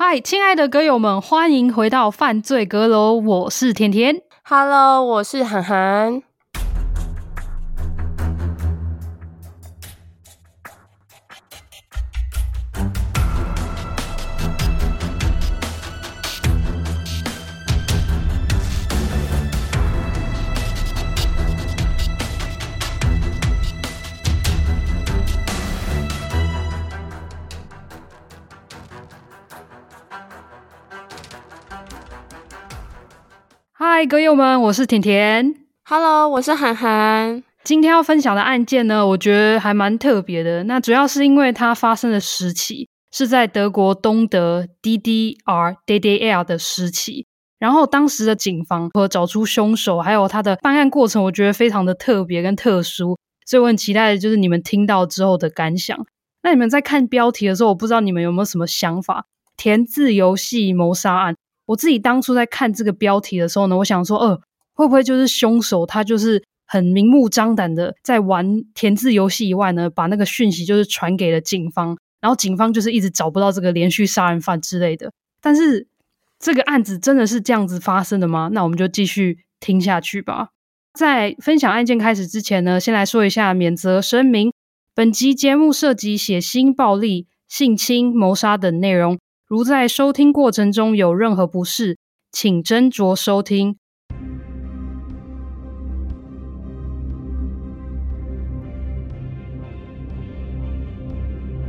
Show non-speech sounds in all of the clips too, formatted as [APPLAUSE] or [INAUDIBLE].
嗨，亲爱的歌友们，欢迎回到犯罪阁楼，我是甜甜。Hello，我是涵涵。嗨，歌友们，我是甜甜。Hello，我是涵涵。今天要分享的案件呢，我觉得还蛮特别的。那主要是因为它发生的时期是在德国东德 DDR DDR 的时期，然后当时的警方和找出凶手，还有他的办案过程，我觉得非常的特别跟特殊，所以我很期待的就是你们听到之后的感想。那你们在看标题的时候，我不知道你们有没有什么想法？填字游戏谋杀案。我自己当初在看这个标题的时候呢，我想说，呃，会不会就是凶手他就是很明目张胆的在玩填字游戏以外呢，把那个讯息就是传给了警方，然后警方就是一直找不到这个连续杀人犯之类的。但是这个案子真的是这样子发生的吗？那我们就继续听下去吧。在分享案件开始之前呢，先来说一下免责声明：本集节目涉及血腥、暴力、性侵、谋杀等内容。如在收听过程中有任何不适，请斟酌收听。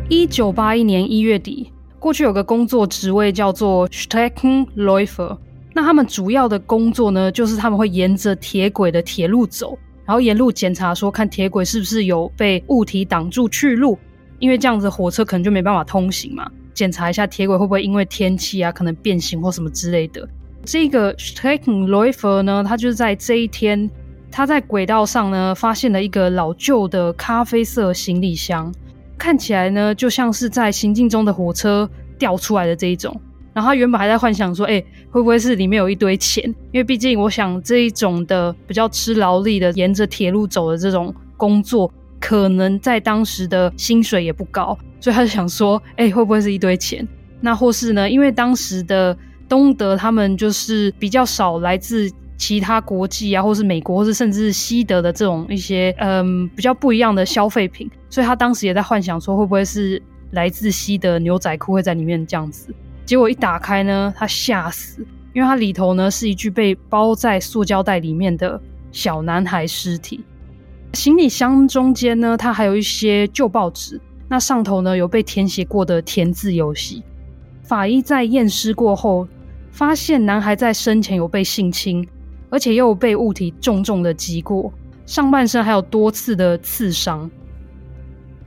一九八一年一月底，过去有个工作职位叫做 Streckenläufer，那他们主要的工作呢，就是他们会沿着铁轨的铁路走，然后沿路检查说，看铁轨是不是有被物体挡住去路，因为这样子火车可能就没办法通行嘛。检查一下铁轨会不会因为天气啊，可能变形或什么之类的。这个 s t r e c k e n l o i f e r 呢，他就是在这一天，他在轨道上呢，发现了一个老旧的咖啡色行李箱，看起来呢就像是在行进中的火车掉出来的这一种。然后他原本还在幻想说，哎，会不会是里面有一堆钱？因为毕竟我想这一种的比较吃劳力的，沿着铁路走的这种工作，可能在当时的薪水也不高。所以他就想说，[LAUGHS] 哎、会不会是一堆钱？那或是呢？因为当时的东德他们就是比较少来自其他国际啊，或是美国，或是甚至是西德的这种一些嗯比较不一样的消费品。所以他当时也在幻想说，会不会是来自西德牛仔裤会在里面这样子？结果一打开呢，他吓死，因为它里头呢是一具被包在塑胶袋里面的小男孩尸体。行李箱中间呢，它还有一些旧报纸。那上头呢，有被填写过的填字游戏。法医在验尸过后，发现男孩在生前有被性侵，而且又被物体重重的击过，上半身还有多次的刺伤。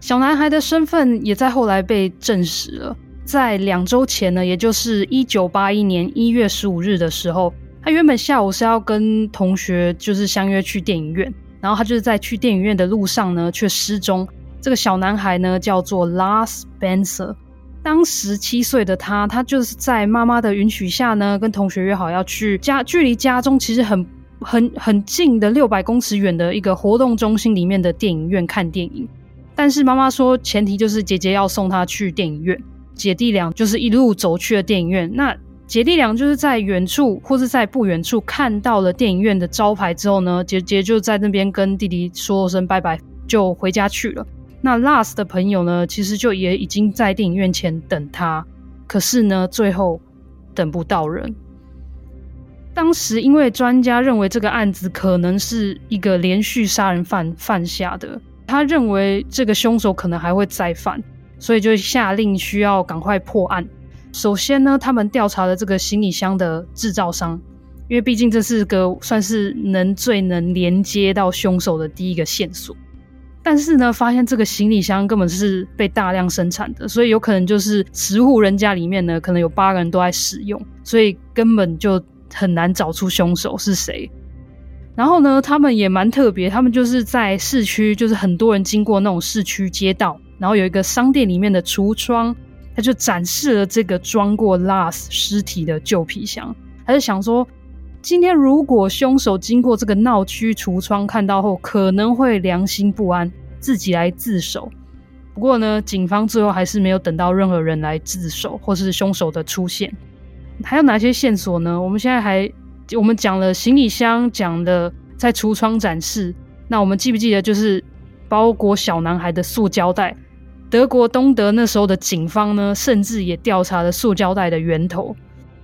小男孩的身份也在后来被证实了。在两周前呢，也就是一九八一年一月十五日的时候，他原本下午是要跟同学就是相约去电影院，然后他就是在去电影院的路上呢，却失踪。这个小男孩呢，叫做 Lars Benzer。当时七岁的他，他就是在妈妈的允许下呢，跟同学约好要去家，距离家中其实很很很近的六百公尺远的一个活动中心里面的电影院看电影。但是妈妈说，前提就是姐姐要送他去电影院。姐弟俩就是一路走去了电影院。那姐弟俩就是在远处或是在不远处看到了电影院的招牌之后呢，姐姐就在那边跟弟弟说声拜拜，就回家去了。那 Lars 的朋友呢，其实就也已经在电影院前等他，可是呢，最后等不到人。当时因为专家认为这个案子可能是一个连续杀人犯犯下的，他认为这个凶手可能还会再犯，所以就下令需要赶快破案。首先呢，他们调查了这个行李箱的制造商，因为毕竟这是个算是能最能连接到凶手的第一个线索。但是呢，发现这个行李箱根本是被大量生产的，所以有可能就是十户人家里面呢，可能有八个人都在使用，所以根本就很难找出凶手是谁。然后呢，他们也蛮特别，他们就是在市区，就是很多人经过那种市区街道，然后有一个商店里面的橱窗，他就展示了这个装过 Lars 尸体的旧皮箱，他就想说。今天如果凶手经过这个闹区橱窗看到后，可能会良心不安，自己来自首。不过呢，警方最后还是没有等到任何人来自首或是凶手的出现。还有哪些线索呢？我们现在还我们讲了行李箱，讲了在橱窗展示。那我们记不记得就是包裹小男孩的塑胶袋？德国东德那时候的警方呢，甚至也调查了塑胶袋的源头。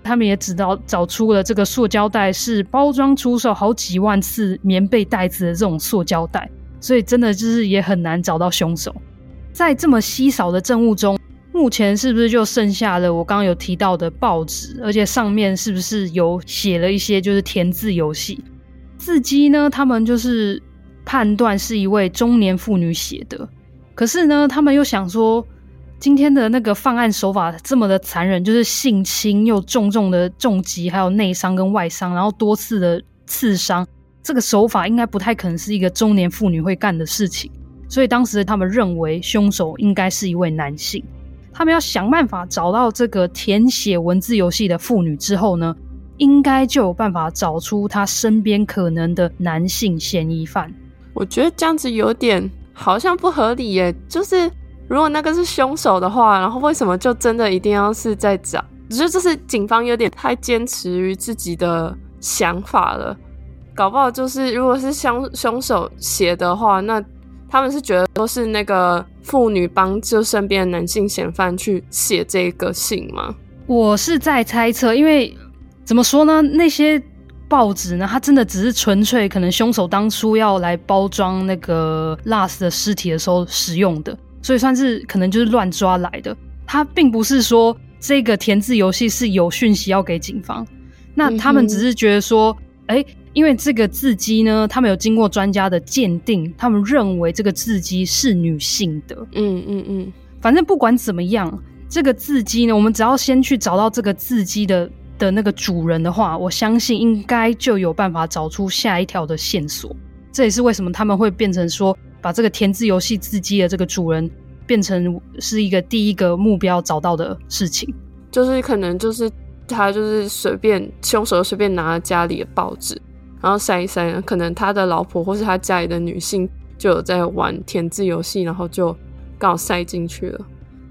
他们也知道找出了这个塑胶袋是包装出售好几万次棉被袋子的这种塑胶袋，所以真的就是也很难找到凶手。在这么稀少的证物中，目前是不是就剩下了我刚刚有提到的报纸？而且上面是不是有写了一些就是填字游戏？字迹呢？他们就是判断是一位中年妇女写的，可是呢，他们又想说，今天的那个犯案手法这么的残忍，就是性侵又重重的重击，还有内伤跟外伤，然后多次的刺伤，这个手法应该不太可能是一个中年妇女会干的事情。所以当时他们认为凶手应该是一位男性，他们要想办法找到这个填写文字游戏的妇女之后呢，应该就有办法找出他身边可能的男性嫌疑犯。我觉得这样子有点好像不合理耶，就是如果那个是凶手的话，然后为什么就真的一定要是在找？我觉得这是警方有点太坚持于自己的想法了，搞不好就是如果是凶凶手写的话，那。他们是觉得都是那个妇女帮就身边的男性嫌犯去写这个信吗？我是在猜测，因为怎么说呢？那些报纸呢，它真的只是纯粹可能凶手当初要来包装那个 Last 的尸体的时候使用的，所以算是可能就是乱抓来的。它并不是说这个填字游戏是有讯息要给警方，那他们只是觉得说，哎、嗯。欸因为这个字迹呢，他们有经过专家的鉴定，他们认为这个字迹是女性的。嗯嗯嗯，反正不管怎么样，这个字迹呢，我们只要先去找到这个字迹的的那个主人的话，我相信应该就有办法找出下一条的线索。这也是为什么他们会变成说，把这个填字游戏字迹的这个主人变成是一个第一个目标找到的事情，就是可能就是他就是随便凶手随便拿了家里的报纸。然后塞一塞，可能他的老婆或是他家里的女性就有在玩填字游戏，然后就刚好塞进去了。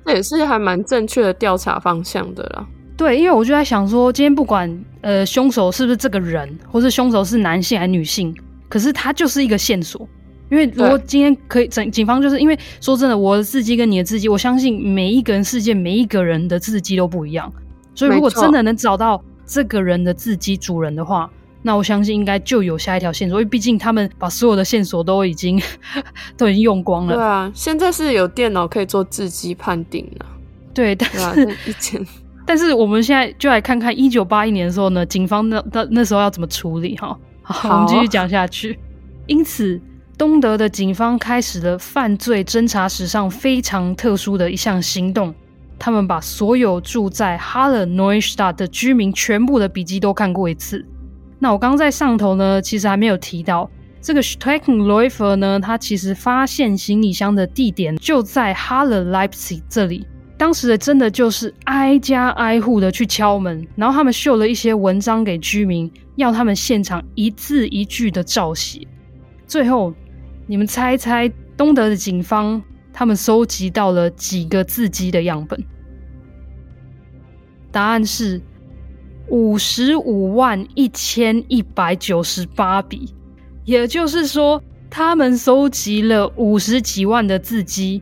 这也是还蛮正确的调查方向的啦。对，因为我就在想说，今天不管呃凶手是不是这个人，或是凶手是男性还是女性，可是他就是一个线索。因为如果今天可以，警警方就是因为说真的，我的字迹跟你的字迹，我相信每一个人世界每一个人的字迹都不一样，所以如果真的能找到这个人的字迹主人的话。那我相信应该就有下一条线索，因为毕竟他们把所有的线索都已经 [LAUGHS] 都已经用光了。对啊，现在是有电脑可以做字迹判定了。对，但是以前，但是我们现在就来看看一九八一年的时候呢，警方那那那时候要怎么处理哈？好，我们继续讲下去。因此，东德的警方开始了犯罪侦查史上非常特殊的一项行动，他们把所有住在 Halle Neustadt 的居民全部的笔记都看过一次。那我刚刚在上头呢，其实还没有提到这个 Streckenläufer 呢，他其实发现行李箱的地点就在 Halle Leipzig 这里。当时的真的就是挨家挨户的去敲门，然后他们秀了一些文章给居民，要他们现场一字一句的照写。最后，你们猜猜，东德的警方他们收集到了几个字迹的样本？答案是。五十五万一千一百九十八笔，也就是说，他们收集了五十几万的字迹。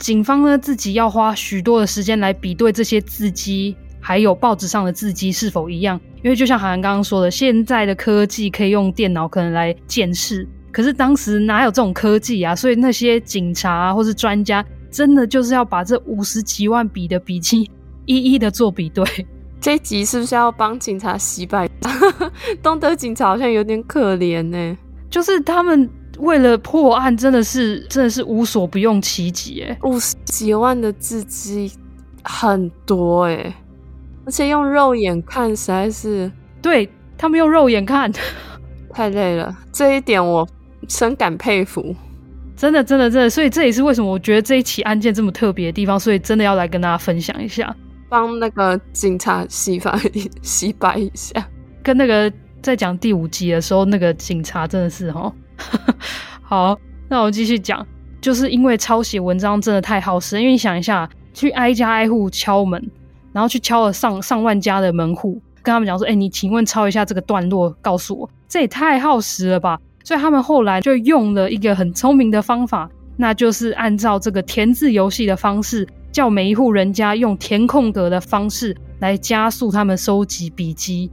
警方呢，自己要花许多的时间来比对这些字迹，还有报纸上的字迹是否一样。因为就像韩寒刚刚说的，现在的科技可以用电脑可能来鉴识，可是当时哪有这种科技啊？所以那些警察啊，或是专家，真的就是要把这五十几万笔的笔迹一一的做比对。[LAUGHS] 这一集是不是要帮警察洗白？[LAUGHS] 东德警察好像有点可怜呢，就是他们为了破案，真的是真的是无所不用其极哎，五十几万的字迹很多哎，而且用肉眼看实在是，对，他们用肉眼看。太累了，这一点我深感佩服，真的真的真的，所以这也是为什么我觉得这一起案件这么特别的地方，所以真的要来跟大家分享一下。帮那个警察洗白洗白一下，跟那个在讲第五集的时候，那个警察真的是哦。[LAUGHS] 好，那我继续讲。就是因为抄写文章真的太耗时，因为你想一下，去挨家挨户敲门，然后去敲了上上万家的门户，跟他们讲说：“哎，你请问抄一下这个段落，告诉我。”这也太耗时了吧！所以他们后来就用了一个很聪明的方法，那就是按照这个填字游戏的方式，叫每一户人家用填空格的方式来加速他们收集笔记。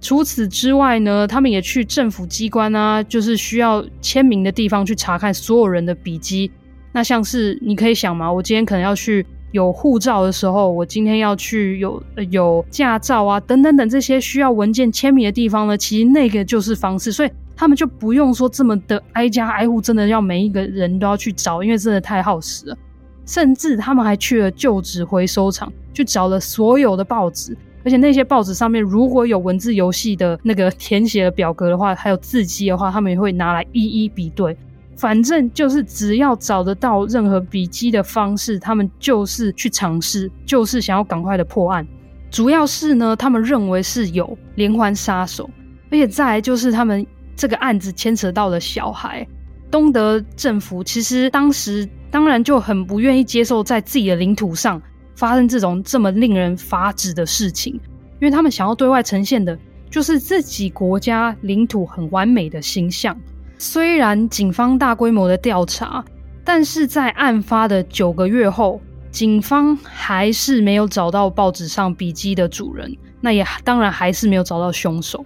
除此之外呢，他们也去政府机关啊，就是需要签名的地方去查看所有人的笔记。那像是你可以想嘛，我今天可能要去有护照的时候，我今天要去有有驾照啊，等等等这些需要文件签名的地方呢，其实那个就是方式，所以他们就不用说这么的挨家挨户，真的要每一个人都要去找，因为真的太耗时了。甚至他们还去了旧纸回收厂，去找了所有的报纸。而且那些报纸上面如果有文字游戏的那个填写的表格的话，还有字迹的话，他们也会拿来一一比对。反正就是只要找得到任何笔迹的方式，他们就是去尝试，就是想要赶快的破案。主要是呢，他们认为是有连环杀手，而且再来就是他们这个案子牵扯到了小孩。东德政府其实当时当然就很不愿意接受在自己的领土上。发生这种这么令人发指的事情，因为他们想要对外呈现的就是自己国家领土很完美的形象。虽然警方大规模的调查，但是在案发的九个月后，警方还是没有找到报纸上笔记的主人，那也当然还是没有找到凶手。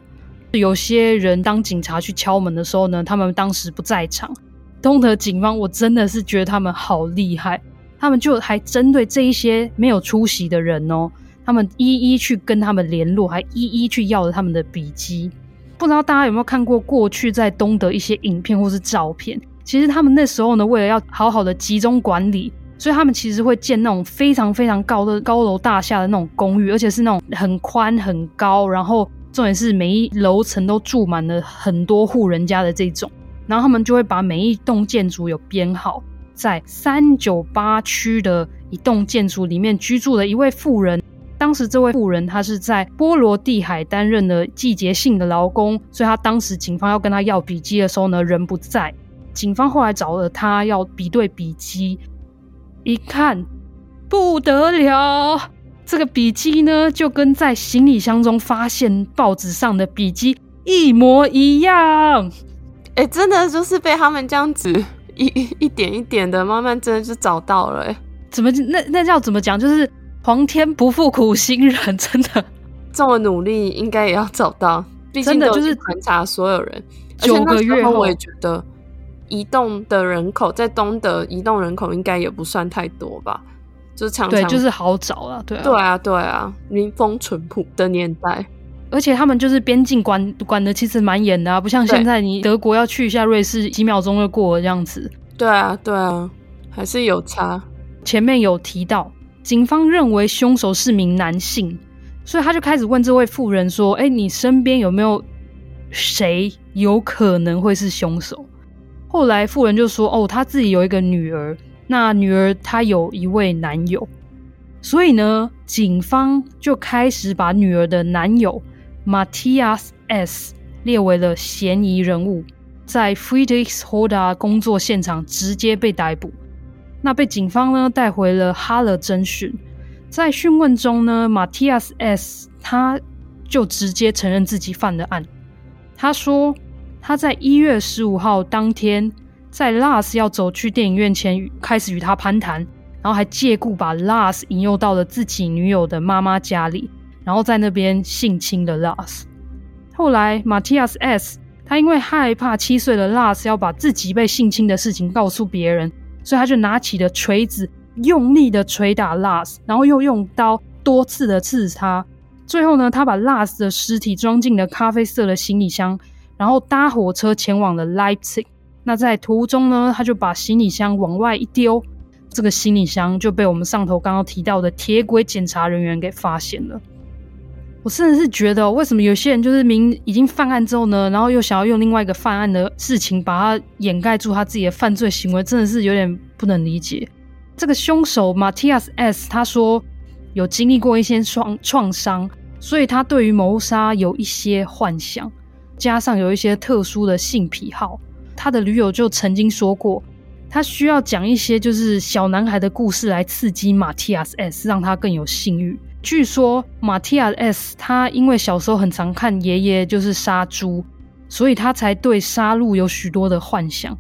有些人当警察去敲门的时候呢，他们当时不在场。东德警方，我真的是觉得他们好厉害。他们就还针对这一些没有出席的人哦，他们一一去跟他们联络，还一一去要了他们的笔记。不知道大家有没有看过过去在东德一些影片或是照片？其实他们那时候呢，为了要好好的集中管理，所以他们其实会建那种非常非常高的高楼大厦的那种公寓，而且是那种很宽很高，然后重点是每一楼层都住满了很多户人家的这种。然后他们就会把每一栋建筑有编号。在三九八区的一栋建筑里面居住的一位妇人，当时这位妇人她是在波罗的海担任了季节性的劳工，所以她当时警方要跟她要笔迹的时候呢，人不在。警方后来找了她要比对笔迹，一看不得了，这个笔迹呢就跟在行李箱中发现报纸上的笔迹一模一样。哎，真的就是被他们这样子。一一点一点的，慢慢真的就找到了。哎，怎么那那叫怎么讲？就是皇天不负苦心人，[LAUGHS] 真的这么努力，应该也要找到。毕竟就是盘查所有人，九个月后，我也觉得移动的人口在东德移动人口应该也不算太多吧？就是常常对，就是好找啊，对啊，对啊，对啊，民风淳朴的年代。而且他们就是边境管管的其实蛮严的啊，不像现在你德国要去一下瑞士，几秒钟就过了这样子。对啊，对啊，还是有差。前面有提到，警方认为凶手是名男性，所以他就开始问这位妇人说：“哎，你身边有没有谁有可能会是凶手？”后来妇人就说：“哦，他自己有一个女儿，那女儿她有一位男友，所以呢，警方就开始把女儿的男友。” Matias S 列为了嫌疑人物，在 Friedrichshoda 工作现场直接被逮捕。那被警方呢带回了哈勒侦讯，在讯问中呢，Matias S 他就直接承认自己犯了案。他说他在一月十五号当天，在 Lars 要走去电影院前开始与他攀谈，然后还借故把 Lars 引诱到了自己女友的妈妈家里。然后在那边性侵了 Lars。后来，Matthias S 他因为害怕七岁的 Lars 要把自己被性侵的事情告诉别人，所以他就拿起了锤子，用力的捶打 Lars，然后又用刀多次的刺他。最后呢，他把 Lars 的尸体装进了咖啡色的行李箱，然后搭火车前往了 Leipzig。那在途中呢，他就把行李箱往外一丢，这个行李箱就被我们上头刚刚提到的铁轨检查人员给发现了。我甚至是觉得，为什么有些人就是明已经犯案之后呢，然后又想要用另外一个犯案的事情把它掩盖住他自己的犯罪行为，真的是有点不能理解。这个凶手 Matias S 他说有经历过一些创创伤，所以他对于谋杀有一些幻想，加上有一些特殊的性癖好。他的驴友就曾经说过，他需要讲一些就是小男孩的故事来刺激 Matias S，让他更有性欲。据说马蒂亚 S 他因为小时候很常看爷爷就是杀猪，所以他才对杀戮有许多的幻想。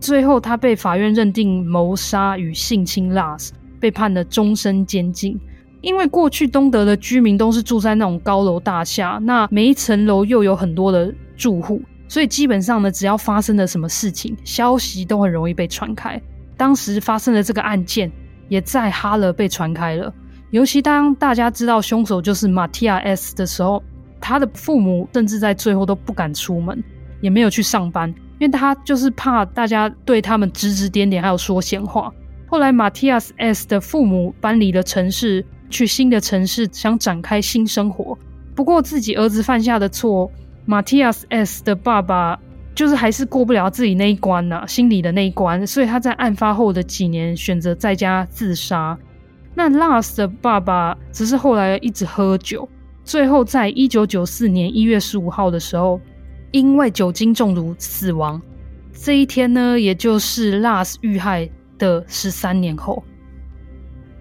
最后他被法院认定谋杀与性侵 Lars，被判了终身监禁。因为过去东德的居民都是住在那种高楼大厦，那每一层楼又有很多的住户。所以基本上呢，只要发生了什么事情，消息都很容易被传开。当时发生的这个案件，也在哈勒被传开了。尤其当大家知道凶手就是马蒂亚 S 的时候，他的父母甚至在最后都不敢出门，也没有去上班，因为他就是怕大家对他们指指点点，还有说闲话。后来马蒂亚 S 的父母搬离了城市，去新的城市，想展开新生活。不过自己儿子犯下的错。马蒂亚斯 S 的爸爸就是还是过不了自己那一关呐、啊，心里的那一关，所以他在案发后的几年选择在家自杀。那 Lars 的爸爸只是后来一直喝酒，最后在一九九四年一月十五号的时候，因为酒精中毒死亡。这一天呢，也就是 Lars 遇害的十三年后。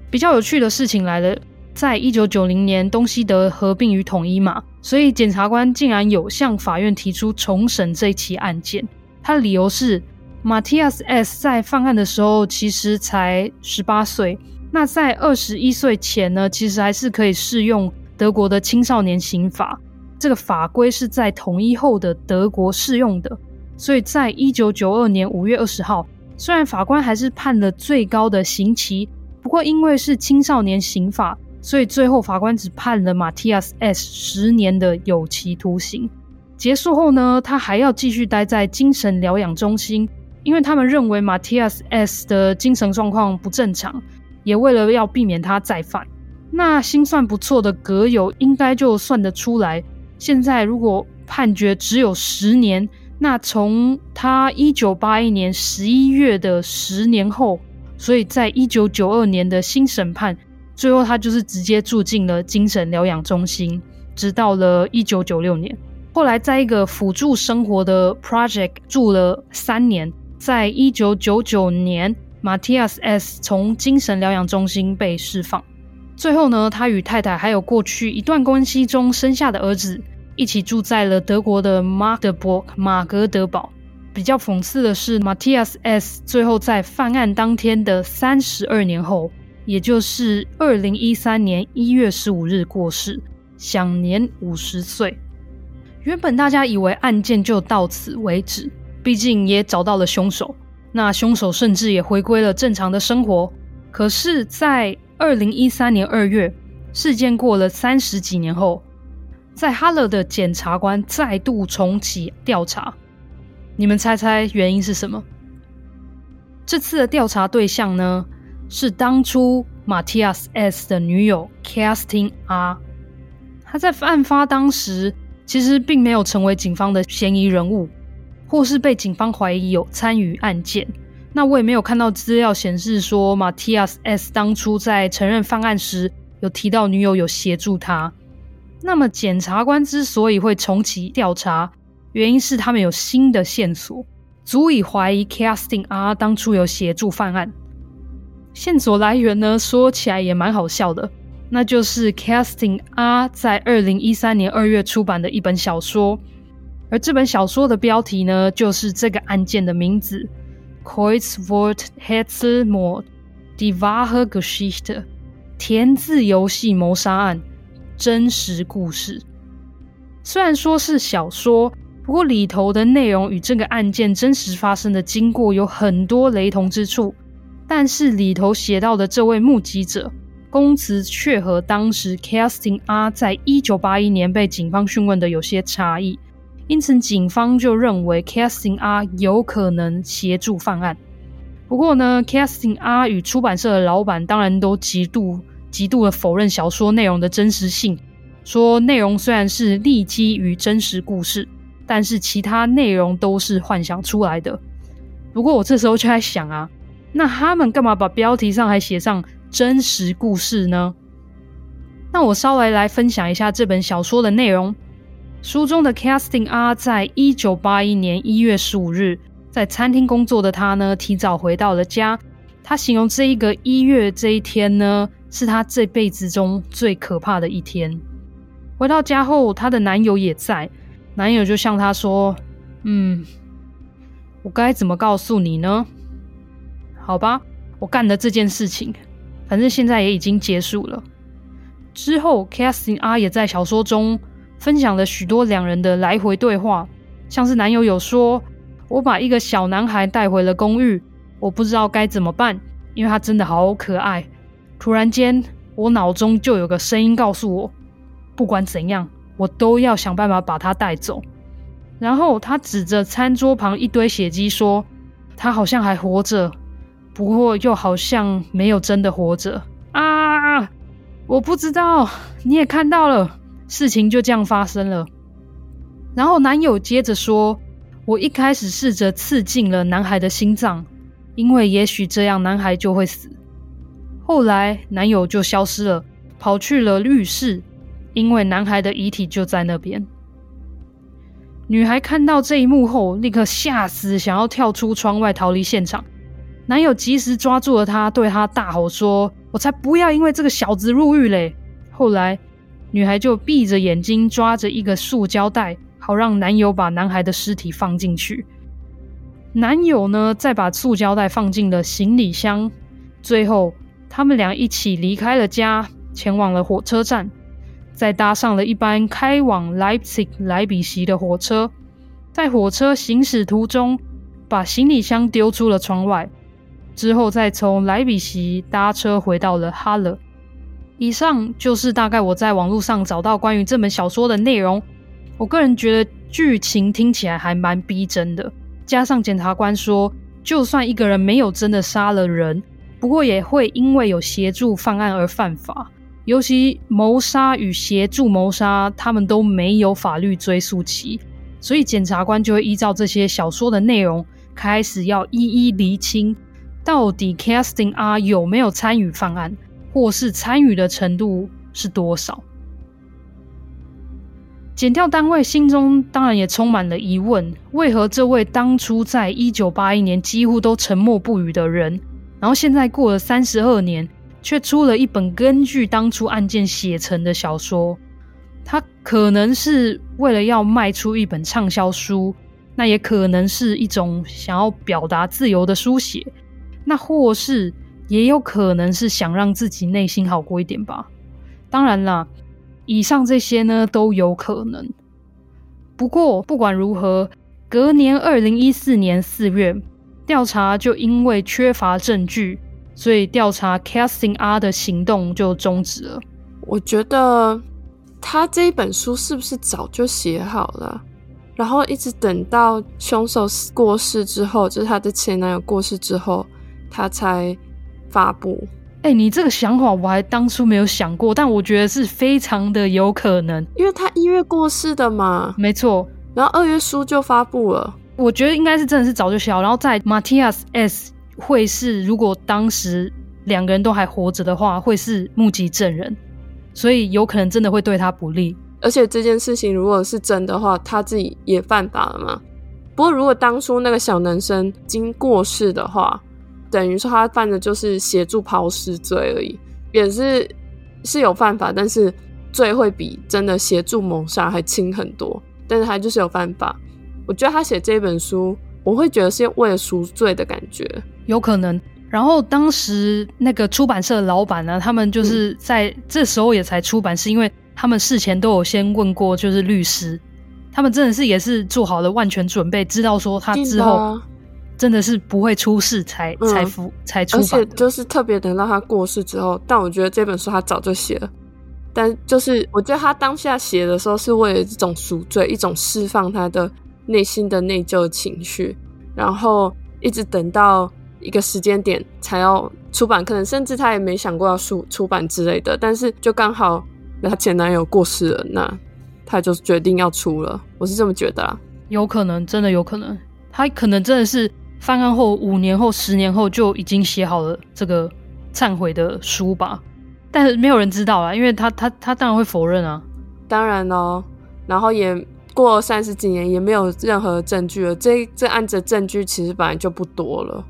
比较有趣的事情来了。在一九九零年，东西德合并与统一嘛，所以检察官竟然有向法院提出重审这起案件。他的理由是，马蒂亚斯 S 在犯案的时候其实才十八岁，那在二十一岁前呢，其实还是可以适用德国的青少年刑法。这个法规是在统一后的德国适用的，所以在一九九二年五月二十号，虽然法官还是判了最高的刑期，不过因为是青少年刑法。所以最后法官只判了马蒂亚斯 S 十年的有期徒刑。结束后呢，他还要继续待在精神疗养中心，因为他们认为马蒂亚斯 S 的精神状况不正常，也为了要避免他再犯。那心算不错的阁友应该就算得出来，现在如果判决只有十年，那从他一九八一年十一月的十年后，所以在一九九二年的新审判。最后，他就是直接住进了精神疗养中心，直到了一九九六年。后来，在一个辅助生活的 project 住了三年。在一九九九年，Matthias S 从精神疗养中心被释放。最后呢，他与太太还有过去一段关系中生下的儿子一起住在了德国的 Magdeburg 马格德堡。比较讽刺的是，Matthias S 最后在犯案当天的三十二年后。也就是二零一三年一月十五日过世，享年五十岁。原本大家以为案件就到此为止，毕竟也找到了凶手，那凶手甚至也回归了正常的生活。可是，在二零一三年二月，事件过了三十几年后，在哈勒的检察官再度重启调查。你们猜猜原因是什么？这次的调查对象呢？是当初 Matthias S 的女友 Kerstin R。他在案发当时其实并没有成为警方的嫌疑人物，或是被警方怀疑有参与案件。那我也没有看到资料显示说 Matthias S 当初在承认犯案时有提到女友有协助他。那么检察官之所以会重启调查，原因是他们有新的线索，足以怀疑 Kerstin R 当初有协助犯案。线索来源呢，说起来也蛮好笑的，那就是 Kerstin R 在二零一三年二月出版的一本小说，而这本小说的标题呢，就是这个案件的名字：Kreuzworträtselmord Die wahre Geschichte，填字游戏谋杀案，真实故事。虽然说是小说，不过里头的内容与这个案件真实发生的经过有很多雷同之处。但是里头写到的这位目击者供词却和当时 Kerstin R 在一九八一年被警方讯问的有些差异，因此警方就认为 Kerstin R 有可能协助犯案。不过呢，Kerstin R 与出版社的老板当然都极度极度的否认小说内容的真实性，说内容虽然是立基于真实故事，但是其他内容都是幻想出来的。不过我这时候就在想啊。那他们干嘛把标题上还写上真实故事呢？那我稍微来分享一下这本小说的内容。书中的 Kerstin R 在一九八一年一月十五日在餐厅工作的他呢，提早回到了家。他形容这一个一月这一天呢，是他这辈子中最可怕的一天。回到家后，她的男友也在，男友就向她说：“嗯，我该怎么告诉你呢？好吧，我干的这件事情，反正现在也已经结束了。”之后，Kerstin R 也在小说中分享了许多两人的来回对话，像是男友有说：“我把一个小男孩带回了公寓。”我不知道该怎么办，因为他真的好可爱。突然间，我脑中就有个声音告诉我，不管怎样，我都要想办法把他带走。然后他指着餐桌旁一堆血迹说：“他好像还活着，不过又好像没有真的活着啊！”我不知道，你也看到了，事情就这样发生了。然后男友接着说：“我一开始试着刺进了男孩的心脏。”因为也许这样男孩就会死。后来男友就消失了，跑去了浴室，因为男孩的遗体就在那边。女孩看到这一幕后，立刻吓死，想要跳出窗外逃离现场。男友及时抓住了她，对她大吼说：“我才不要因为这个小子入狱嘞！”后来女孩就闭着眼睛抓着一个塑胶袋，好让男友把男孩的尸体放进去。男友呢，再把塑胶袋放进了行李箱。最后，他们俩一起离开了家，前往了火车站，再搭上了一班开往莱比锡莱比锡的火车。在火车行驶途中，把行李箱丢出了窗外，之后再从莱比锡搭车回到了哈勒。以上就是大概我在网络上找到关于这本小说的内容。我个人觉得剧情听起来还蛮逼真的。加上检察官说，就算一个人没有真的杀了人，不过也会因为有协助犯案而犯法。尤其谋杀与协助谋杀，他们都没有法律追诉期，所以检察官就会依照这些小说的内容，开始要一一厘清，到底 Kerstin R 有没有参与犯案，或是参与的程度是多少。检调单位心中当然也充满了疑问：为何这位当初在一九八一年几乎都沉默不语的人，然后现在过了三十二年，却出了一本根据当初案件写成的小说？他可能是为了要卖出一本畅销书，那也可能是一种想要表达自由的书写，那或是也有可能是想让自己内心好过一点吧。当然啦。以上这些呢都有可能，不过不管如何，隔年二零一四年四月，调查就因为缺乏证据，所以调查 Kasting R 的行动就终止了。我觉得他这一本书是不是早就写好了，然后一直等到凶手过世之后，就是他的前男友过世之后，他才发布。哎、欸，你这个想法我还当初没有想过，但我觉得是非常的有可能，因为他一月过世的嘛，没错。然后二月书就发布了，我觉得应该是真的是早就写好。然后在 Matthias S 会是，如果当时两个人都还活着的话，会是目击证人，所以有可能真的会对他不利。而且这件事情如果是真的话，他自己也犯法了嘛。不过如果当初那个小男生经过世的话，等于说他犯的就是协助抛尸罪而已，也是是有犯法，但是罪会比真的协助谋杀还轻很多。但是他就是有犯法。我觉得他写这本书，我会觉得是为了赎罪的感觉，有可能。然后当时那个出版社的老板呢，他们就是在这时候也才出版，是因为他们事前都有先问过，就是律师，他们真的是也是做好了万全准备，知道说他之后。真的是不会出事才才出、嗯、才出版，而且就是特别等到他过世之后。但我觉得这本书他早就写了，但就是我觉得他当下写的时候是为了这种赎罪，一种释放他的内心的内疚情绪，然后一直等到一个时间点才要出版，可能甚至他也没想过要出出版之类的。但是就刚好他前男友过世了，那他就决定要出了。我是这么觉得啦，有可能，真的有可能，他可能真的是。犯案后五年后、十年后就已经写好了这个忏悔的书吧，但是没有人知道啊，因为他他他当然会否认啊，当然哦，然后也过三十几年也没有任何证据了。这这案子的证据其实本来就不多了。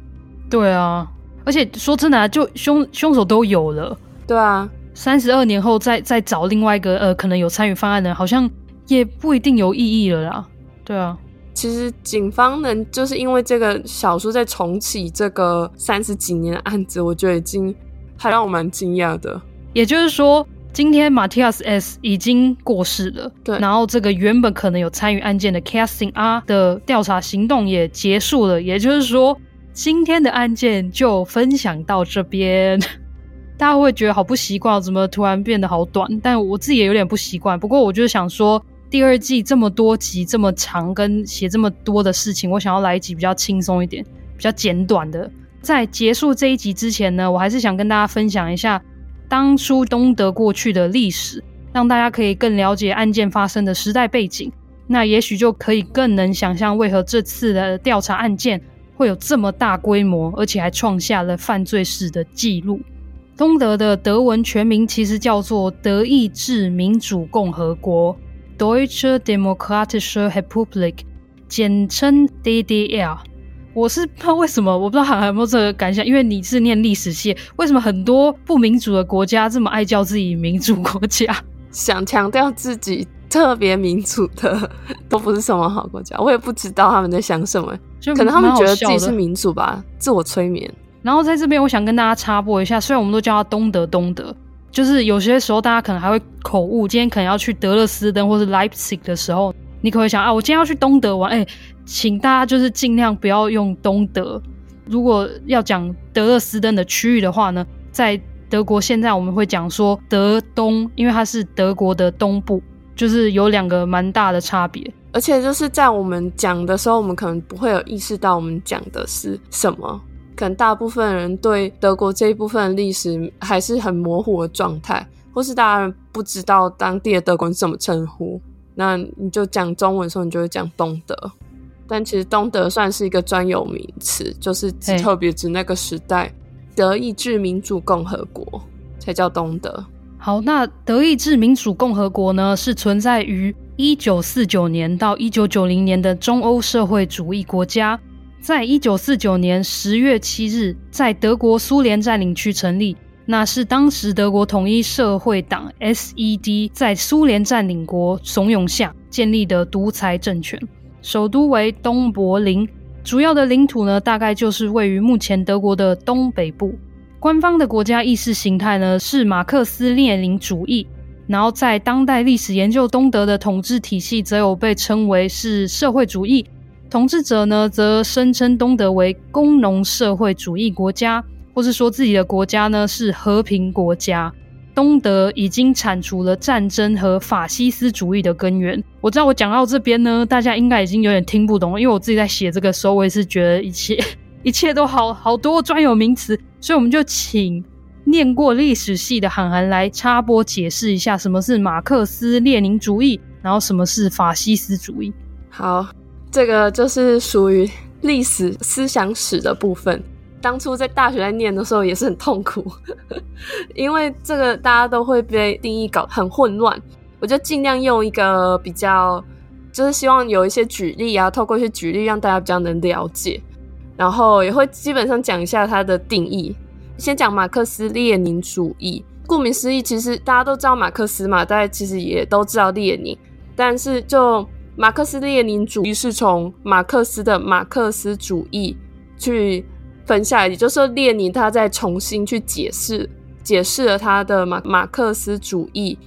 对啊，而且说真的啊，就凶凶手都有了。对啊，三十二年后再再找另外一个呃可能有参与犯案的人，好像也不一定有意义了啦。对啊，其实警方能就是因为这个小说在重启这个三十几年的案子，我觉得已经还让我蛮惊讶的。也就是说。今天 Matthias S 已经过世了，对，然后这个原本可能有参与案件的 Kerstin R 的调查行动也结束了，也就是说，今天的案件就分享到这边。[LAUGHS] 大家会觉得好不习惯，怎么突然变得好短？但我自己也有点不习惯。不过我就是想说，第二季这么多集这么长，跟写这么多的事情，我想要来一集比较轻松一点、比较简短的。在结束这一集之前呢，我还是想跟大家分享一下。当初东德过去的历史，让大家可以更了解案件发生的时代背景，那也许就可以更能想象为何这次的调查案件会有这么大规模，而且还创下了犯罪史的记录。东德的德文全名其实叫做德意志民主共和国 （Deutsche Demokratische Republik），简称 DDR。我是不知道为什么，我不知道韩寒有没有这个感想，因为你是念历史系，为什么很多不民主的国家这么爱叫自己民主国家？想强调自己特别民主的都不是什么好国家，我也不知道他们在想什么，就可能他们觉得自己是民主吧，自我催眠。然后在这边，我想跟大家插播一下，虽然我们都叫它东德，东德，就是有些时候大家可能还会口误，今天可能要去德勒斯登或是 Leipzig 的时候，你可能会想啊，我今天要去东德玩，哎。请大家就是尽量不要用东德。如果要讲德勒斯登的区域的话呢，在德国现在我们会讲说德东，因为它是德国的东部，就是有两个蛮大的差别。而且就是在我们讲的时候，我们可能不会有意识到我们讲的是什么。可能大部分人对德国这一部分的历史还是很模糊的状态，或是大家不知道当地的德国人是怎么称呼。那你就讲中文的时候，你就会讲东德。但其实东德算是一个专有名词，就是只特别指那个时代，德意志民主共和国才叫东德。好，那德意志民主共和国呢，是存在于一九四九年到一九九零年的中欧社会主义国家，在一九四九年十月七日在德国苏联占领区成立，那是当时德国统一社会党 SED 在苏联占领国怂恿下建立的独裁政权。首都为东柏林，主要的领土呢，大概就是位于目前德国的东北部。官方的国家意识形态呢是马克思列宁主义，然后在当代历史研究东德的统治体系，则有被称为是社会主义。统治者呢，则声称东德为工农社会主义国家，或是说自己的国家呢是和平国家。东德已经铲除了战争和法西斯主义的根源。我知道我讲到这边呢，大家应该已经有点听不懂，因为我自己在写这个时候，我也是觉得一切 [LAUGHS] 一切都好好多专有名词，所以我们就请念过历史系的韩寒来插播解释一下什么是马克思列宁主义，然后什么是法西斯主义。好，这个就是属于历史思想史的部分。当初在大学在念的时候也是很痛苦，[LAUGHS] 因为这个大家都会被定义搞很混乱。我就尽量用一个比较，就是希望有一些举例啊，透过一些举例让大家比较能了解。然后也会基本上讲一下它的定义。先讲马克思列宁主义，顾名思义，其实大家都知道马克思嘛，大家其实也都知道列宁。但是就马克思列宁主义是从马克思的马克思主义去。分下来，也就是，列宁他在重新去解释解释了他的马马克思主义。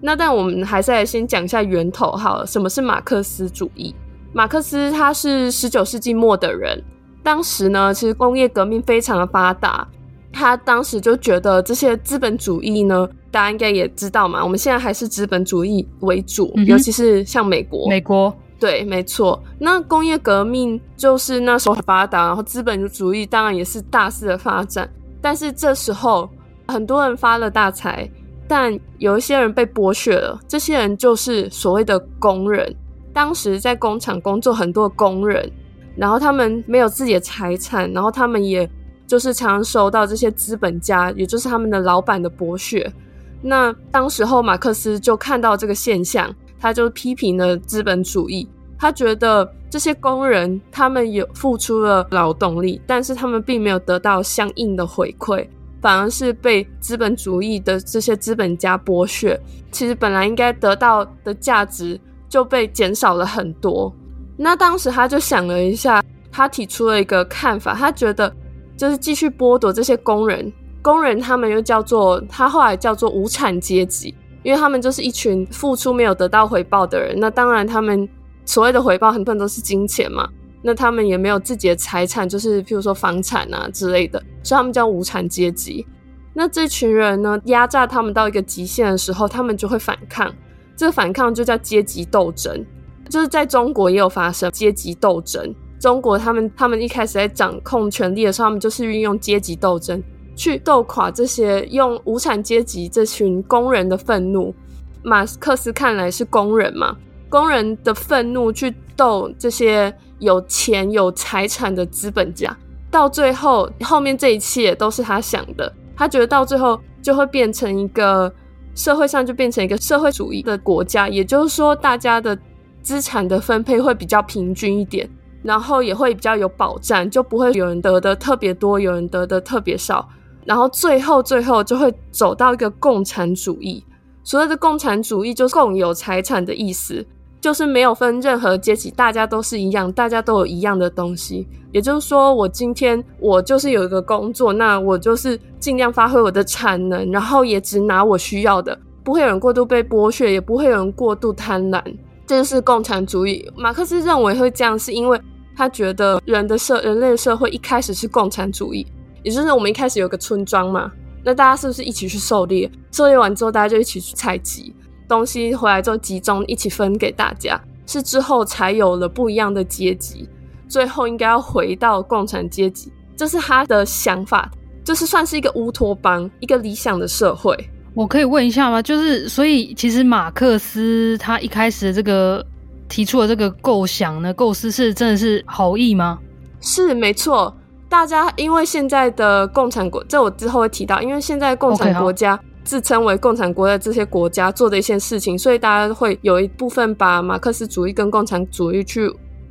那但我们还是来先讲一下源头好了。什么是马克思主义？马克思他是十九世纪末的人，当时呢，其实工业革命非常的发达，他当时就觉得这些资本主义呢，大家应该也知道嘛，我们现在还是资本主义为主，嗯、尤其是像美国，美国。对，没错。那工业革命就是那时候很发达，然后资本主义当然也是大肆的发展。但是这时候很多人发了大财，但有一些人被剥削了。这些人就是所谓的工人。当时在工厂工作很多工人，然后他们没有自己的财产，然后他们也就是常常受到这些资本家，也就是他们的老板的剥削。那当时候马克思就看到这个现象。他就批评了资本主义。他觉得这些工人他们有付出了劳动力，但是他们并没有得到相应的回馈，反而是被资本主义的这些资本家剥削。其实本来应该得到的价值就被减少了很多。那当时他就想了一下，他提出了一个看法，他觉得就是继续剥夺这些工人，工人他们又叫做他后来叫做无产阶级，因为他们就是一群付出没有得到回报的人。那当然他们。所谓的回报，很多人都是金钱嘛。那他们也没有自己的财产，就是譬如说房产啊之类的，所以他们叫无产阶级。那这群人呢，压榨他们到一个极限的时候，他们就会反抗。这个反抗就叫阶级斗争，就是在中国也有发生阶级斗争。中国他们他们一开始在掌控权力的时候，他们就是运用阶级斗争去斗垮这些用无产阶级这群工人的愤怒。马克思看来是工人嘛。工人的愤怒去斗这些有钱有财产的资本家，到最后后面这一切都是他想的。他觉得到最后就会变成一个社会上就变成一个社会主义的国家，也就是说大家的资产的分配会比较平均一点，然后也会比较有保障，就不会有人得的特别多，有人得的特别少，然后最后最后就会走到一个共产主义。所谓的共产主义就是共有财产的意思。就是没有分任何阶级，大家都是一样，大家都有一样的东西。也就是说，我今天我就是有一个工作，那我就是尽量发挥我的产能，然后也只拿我需要的，不会有人过度被剥削，也不会有人过度贪婪。这就是共产主义。马克思认为会这样，是因为他觉得人的社人类社会一开始是共产主义，也就是我们一开始有个村庄嘛，那大家是不是一起去狩猎？狩猎完之后，大家就一起去采集。东西回来之后集中一起分给大家，是之后才有了不一样的阶级，最后应该要回到共产阶级，这是他的想法，这是算是一个乌托邦，一个理想的社会。我可以问一下吗？就是所以其实马克思他一开始的这个提出的这个构想呢，构思是真的是好意吗？是没错，大家因为现在的共产国，这我之后会提到，因为现在共产国家。Okay, 自称为共产国的这些国家做的一些事情，所以大家会有一部分把马克思主义跟共产主义去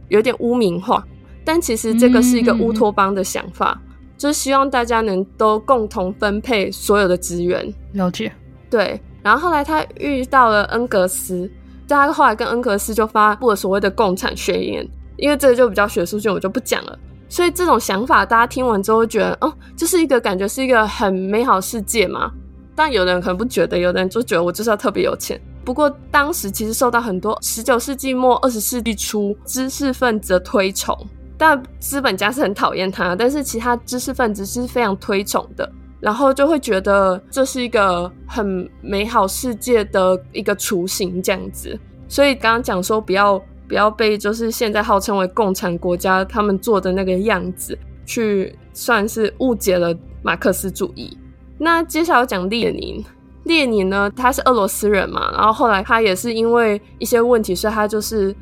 有点污名化。但其实这个是一个乌托邦的想法，嗯、就是希望大家能都共同分配所有的资源。了解。对。然后后来他遇到了恩格斯，他后来跟恩格斯就发布了所谓的共产宣言。因为这个就比较学术性，我就不讲了。所以这种想法，大家听完之后觉得，哦，就是一个感觉是一个很美好世界嘛。但有的人可能不觉得，有的人就觉得我就是要特别有钱。不过当时其实受到很多十九世纪末二十世纪初知识分子的推崇，但资本家是很讨厌他，但是其他知识分子是非常推崇的，然后就会觉得这是一个很美好世界的一个雏形这样子。所以刚刚讲说不要不要被就是现在号称为共产国家他们做的那个样子去算是误解了马克思主义。那接下来讲列宁，列宁呢，他是俄罗斯人嘛，然后后来他也是因为一些问题，所以他就是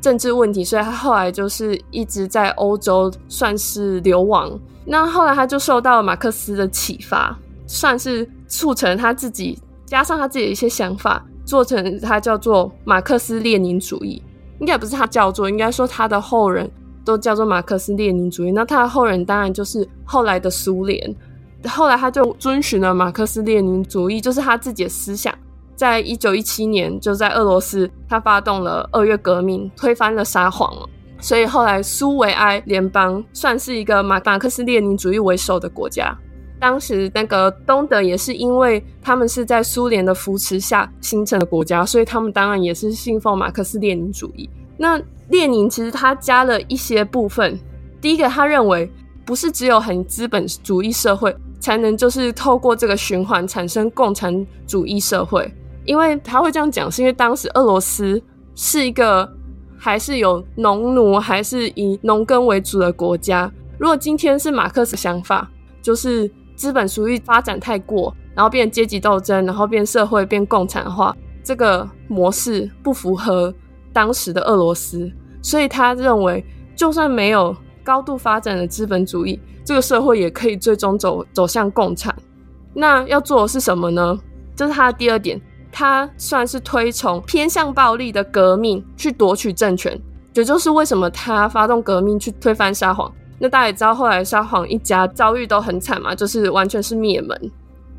政治问题，所以他后来就是一直在欧洲算是流亡。那后来他就受到了马克思的启发，算是促成他自己加上他自己的一些想法，做成他叫做马克思列宁主义。应该不是他叫做，应该说他的后人都叫做马克思列宁主义。那他的后人当然就是后来的苏联。后来他就遵循了马克思列宁主义，就是他自己的思想。在一九一七年，就在俄罗斯，他发动了二月革命，推翻了沙皇。所以后来苏维埃联邦算是一个马马克思列宁主义为首的国家。当时那个东德也是因为他们是在苏联的扶持下形成的国家，所以他们当然也是信奉马克思列宁主义。那列宁其实他加了一些部分，第一个他认为不是只有很资本主义社会。才能就是透过这个循环产生共产主义社会，因为他会这样讲，是因为当时俄罗斯是一个还是有农奴，还是以农耕为主的国家。如果今天是马克思想法，就是资本主义发展太过，然后变阶级斗争，然后变社会变共产化，这个模式不符合当时的俄罗斯，所以他认为，就算没有高度发展的资本主义。这个社会也可以最终走走向共产，那要做的是什么呢？这、是他的第二点。他算是推崇偏向暴力的革命去夺取政权，也就是为什么他发动革命去推翻沙皇。那大家也知道，后来沙皇一家遭遇都很惨嘛，就是完全是灭门。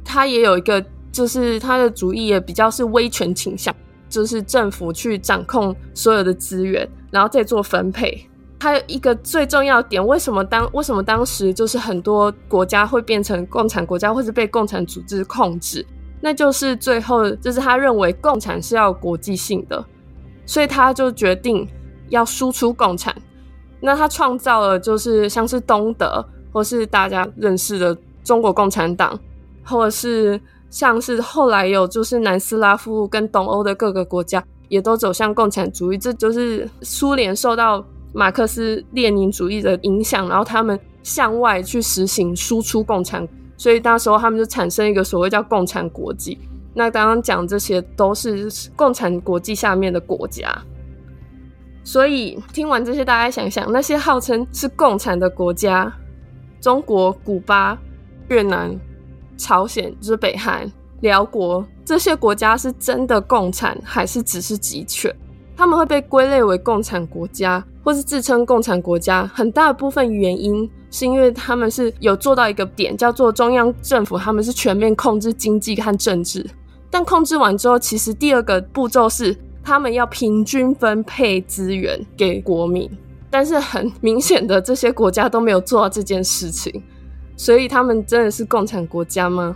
他也有一个，就是他的主义也比较是威权倾向，就是政府去掌控所有的资源，然后再做分配。还有一个最重要点，为什么当为什么当时就是很多国家会变成共产国家，或是被共产组织控制？那就是最后就是他认为共产是要国际性的，所以他就决定要输出共产。那他创造了就是像是东德，或是大家认识的中国共产党，或者是像是后来有就是南斯拉夫跟东欧的各个国家也都走向共产主义。这就是苏联受到马克思列宁主义的影响，然后他们向外去实行输出共产，所以那时候他们就产生一个所谓叫共产国际。那刚刚讲这些都是共产国际下面的国家，所以听完这些，大家想想，那些号称是共产的国家，中国、古巴、越南、朝鲜，就是北韩、辽国，这些国家是真的共产，还是只是集权？他们会被归类为共产国家，或是自称共产国家，很大的部分原因是因为他们是有做到一个点，叫做中央政府，他们是全面控制经济和政治。但控制完之后，其实第二个步骤是他们要平均分配资源给国民。但是很明显的，这些国家都没有做到这件事情，所以他们真的是共产国家吗？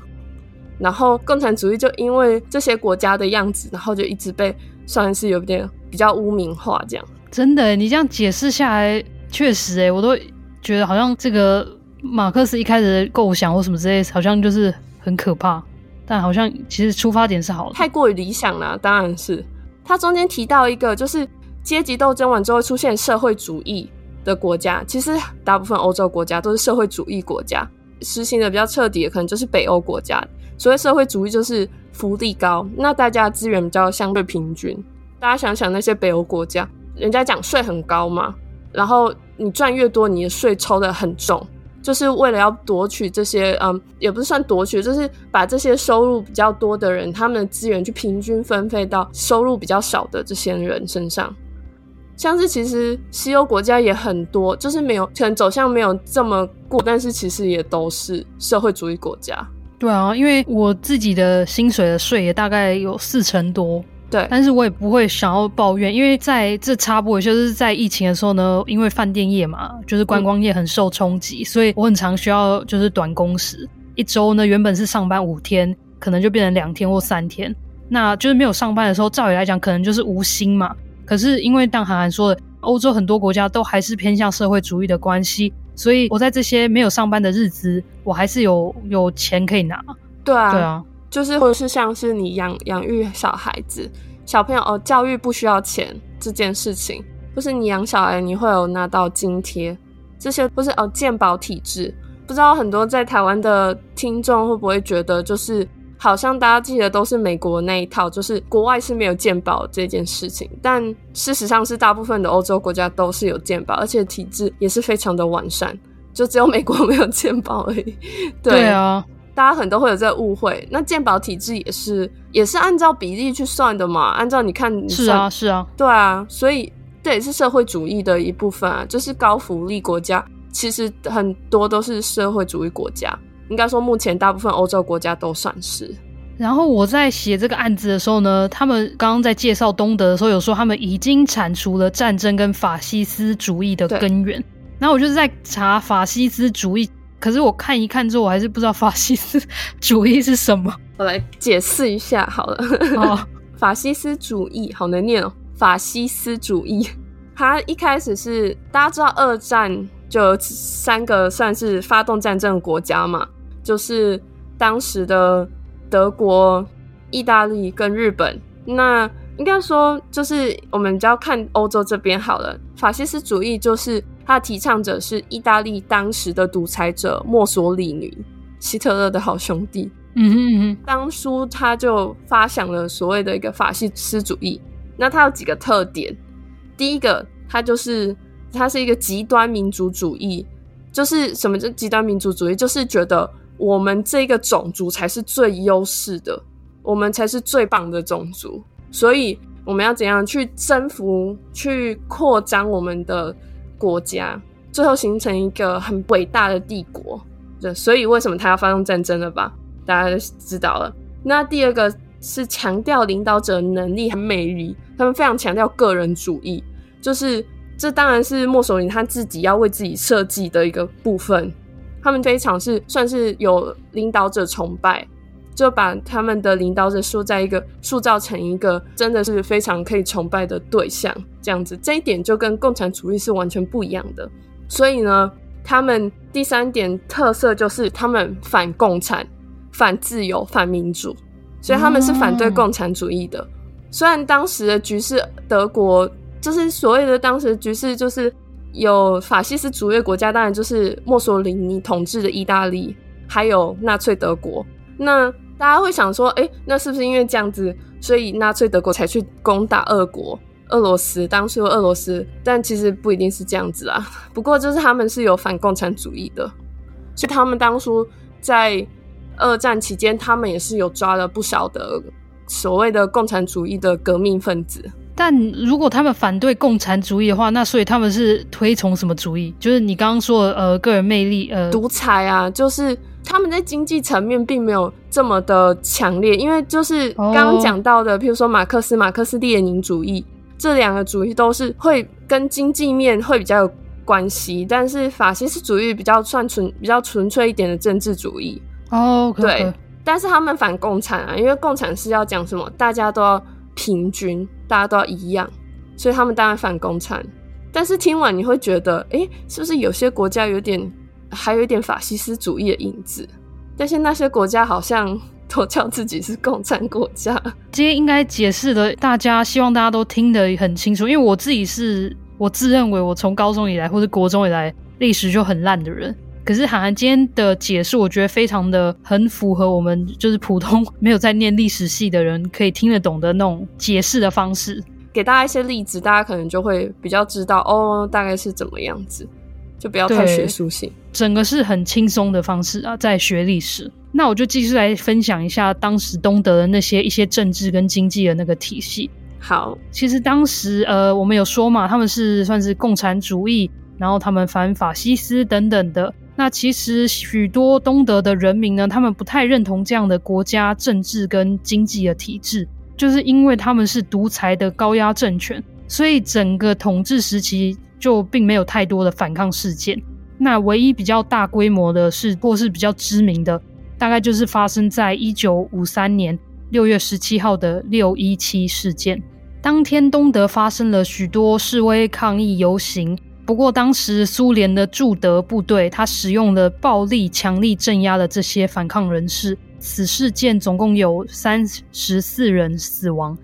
然后共产主义就因为这些国家的样子，然后就一直被算是有点。比较污名化，这样真的，你这样解释下来，确实，哎，我都觉得好像这个马克思一开始的构想或什么之类，好像就是很可怕，但好像其实出发点是好的，太过于理想了，当然是。他中间提到一个，就是阶级斗争完之后出现社会主义的国家，其实大部分欧洲国家都是社会主义国家，实行的比较彻底的可能就是北欧国家。所谓社会主义就是福利高，那大家资源比较相对平均。大家想想那些北欧国家，人家讲税很高嘛，然后你赚越多，你的税抽的很重，就是为了要夺取这些，嗯，也不是算夺取，就是把这些收入比较多的人，他们的资源去平均分配到收入比较少的这些人身上。像是其实西欧国家也很多，就是没有可能走向没有这么过，但是其实也都是社会主义国家。对啊，因为我自己的薪水的税也大概有四成多。对，但是我也不会想要抱怨，因为在这插播，就是在疫情的时候呢，因为饭店业嘛，就是观光业很受冲击，嗯、所以我很常需要就是短工时，一周呢原本是上班五天，可能就变成两天或三天，那就是没有上班的时候，照理来讲可能就是无薪嘛。可是因为当涵涵说的，欧洲很多国家都还是偏向社会主义的关系，所以我在这些没有上班的日子，我还是有有钱可以拿。对啊，对啊。就是，或者是像是你养养育小孩子、小朋友哦，教育不需要钱这件事情，或是你养小孩，你会有拿到津贴，这些不是哦，健保体制，不知道很多在台湾的听众会不会觉得，就是好像大家记得都是美国那一套，就是国外是没有健保这件事情，但事实上是大部分的欧洲国家都是有健保，而且体制也是非常的完善，就只有美国没有健保而已。[LAUGHS] 对啊。大家可能都会有这个误会，那鉴保体制也是也是按照比例去算的嘛？按照你看你，是啊是啊，对啊，所以这也是社会主义的一部分啊，就是高福利国家，其实很多都是社会主义国家，应该说目前大部分欧洲国家都算是。然后我在写这个案子的时候呢，他们刚刚在介绍东德的时候，有说他们已经铲除了战争跟法西斯主义的根源，然后我就是在查法西斯主义。可是我看一看之后，我还是不知道法西斯主义是什么。[LAUGHS] 我来解释一下好了。哦，[LAUGHS] 法西斯主义好难念哦。法西斯主义，[LAUGHS] 它一开始是大家知道二战就有三个算是发动战争的国家嘛，就是当时的德国、意大利跟日本。那应该说就是我们只要看欧洲这边好了。法西斯主义就是。他的提倡者是意大利当时的独裁者墨索里尼，希特勒的好兄弟。嗯哼嗯哼，当初他就发想了所谓的一个法西斯主义。那他有几个特点，第一个，他就是他是一个极端民族主义，就是什么叫极端民族主义？就是觉得我们这个种族才是最优势的，我们才是最棒的种族，所以我们要怎样去征服、去扩张我们的国家，最后形成一个很伟大的帝国。对，所以为什么他要发动战争了吧？大家都知道了。那第二个是强调领导者能力和魅力，他们非常强调个人主义，就是这当然是墨索林他自己要为自己设计的一个部分。他们非常是算是有领导者崇拜。就把他们的领导者塑在一个塑造成一个真的是非常可以崇拜的对象，这样子，这一点就跟共产主义是完全不一样的。所以呢，他们第三点特色就是他们反共产、反自由、反民主，所以他们是反对共产主义的。嗯、虽然当时的局势，德国就是所谓的当时局势，就是有法西斯主义国家，当然就是墨索里尼统治的意大利，还有纳粹德国。那大家会想说，哎，那是不是因为这样子，所以纳粹德国才去攻打俄国、俄罗斯？当初俄罗斯，但其实不一定是这样子啊。[LAUGHS] 不过就是他们是有反共产主义的，所以他们当初在二战期间，他们也是有抓了不少的所谓的共产主义的革命分子。但如果他们反对共产主义的话，那所以他们是推崇什么主义？就是你刚刚说的，呃，个人魅力，呃，独裁啊，就是。他们在经济层面并没有这么的强烈，因为就是刚刚讲到的，譬如说马克思、马克思列宁主义这两个主义都是会跟经济面会比较有关系，但是法西斯主义比较算纯、比较纯粹一点的政治主义。哦，okay, okay. 对，但是他们反共产啊，因为共产是要讲什么，大家都要平均，大家都要一样，所以他们当然反共产。但是听完你会觉得，诶，是不是有些国家有点？还有一点法西斯主义的影子，但是那些国家好像都叫自己是共产国家。今天应该解释的，大家希望大家都听得很清楚，因为我自己是我自认为我从高中以来或者国中以来历史就很烂的人，可是函函今天的解释，我觉得非常的很符合我们就是普通没有在念历史系的人可以听得懂的那种解释的方式，给大家一些例子，大家可能就会比较知道哦，大概是怎么样子。就不要太学术性，整个是很轻松的方式啊，在学历史。那我就继续来分享一下当时东德的那些一些政治跟经济的那个体系。好，其实当时呃，我们有说嘛，他们是算是共产主义，然后他们反法西斯等等的。那其实许多东德的人民呢，他们不太认同这样的国家政治跟经济的体制，就是因为他们是独裁的高压政权，所以整个统治时期。就并没有太多的反抗事件，那唯一比较大规模的是，或是比较知名的，大概就是发生在一九五三年六月十七号的六一七事件。当天，东德发生了许多示威抗议游行，不过当时苏联的驻德部队，他使用了暴力，强力镇压了这些反抗人士。此事件总共有三十四人死亡。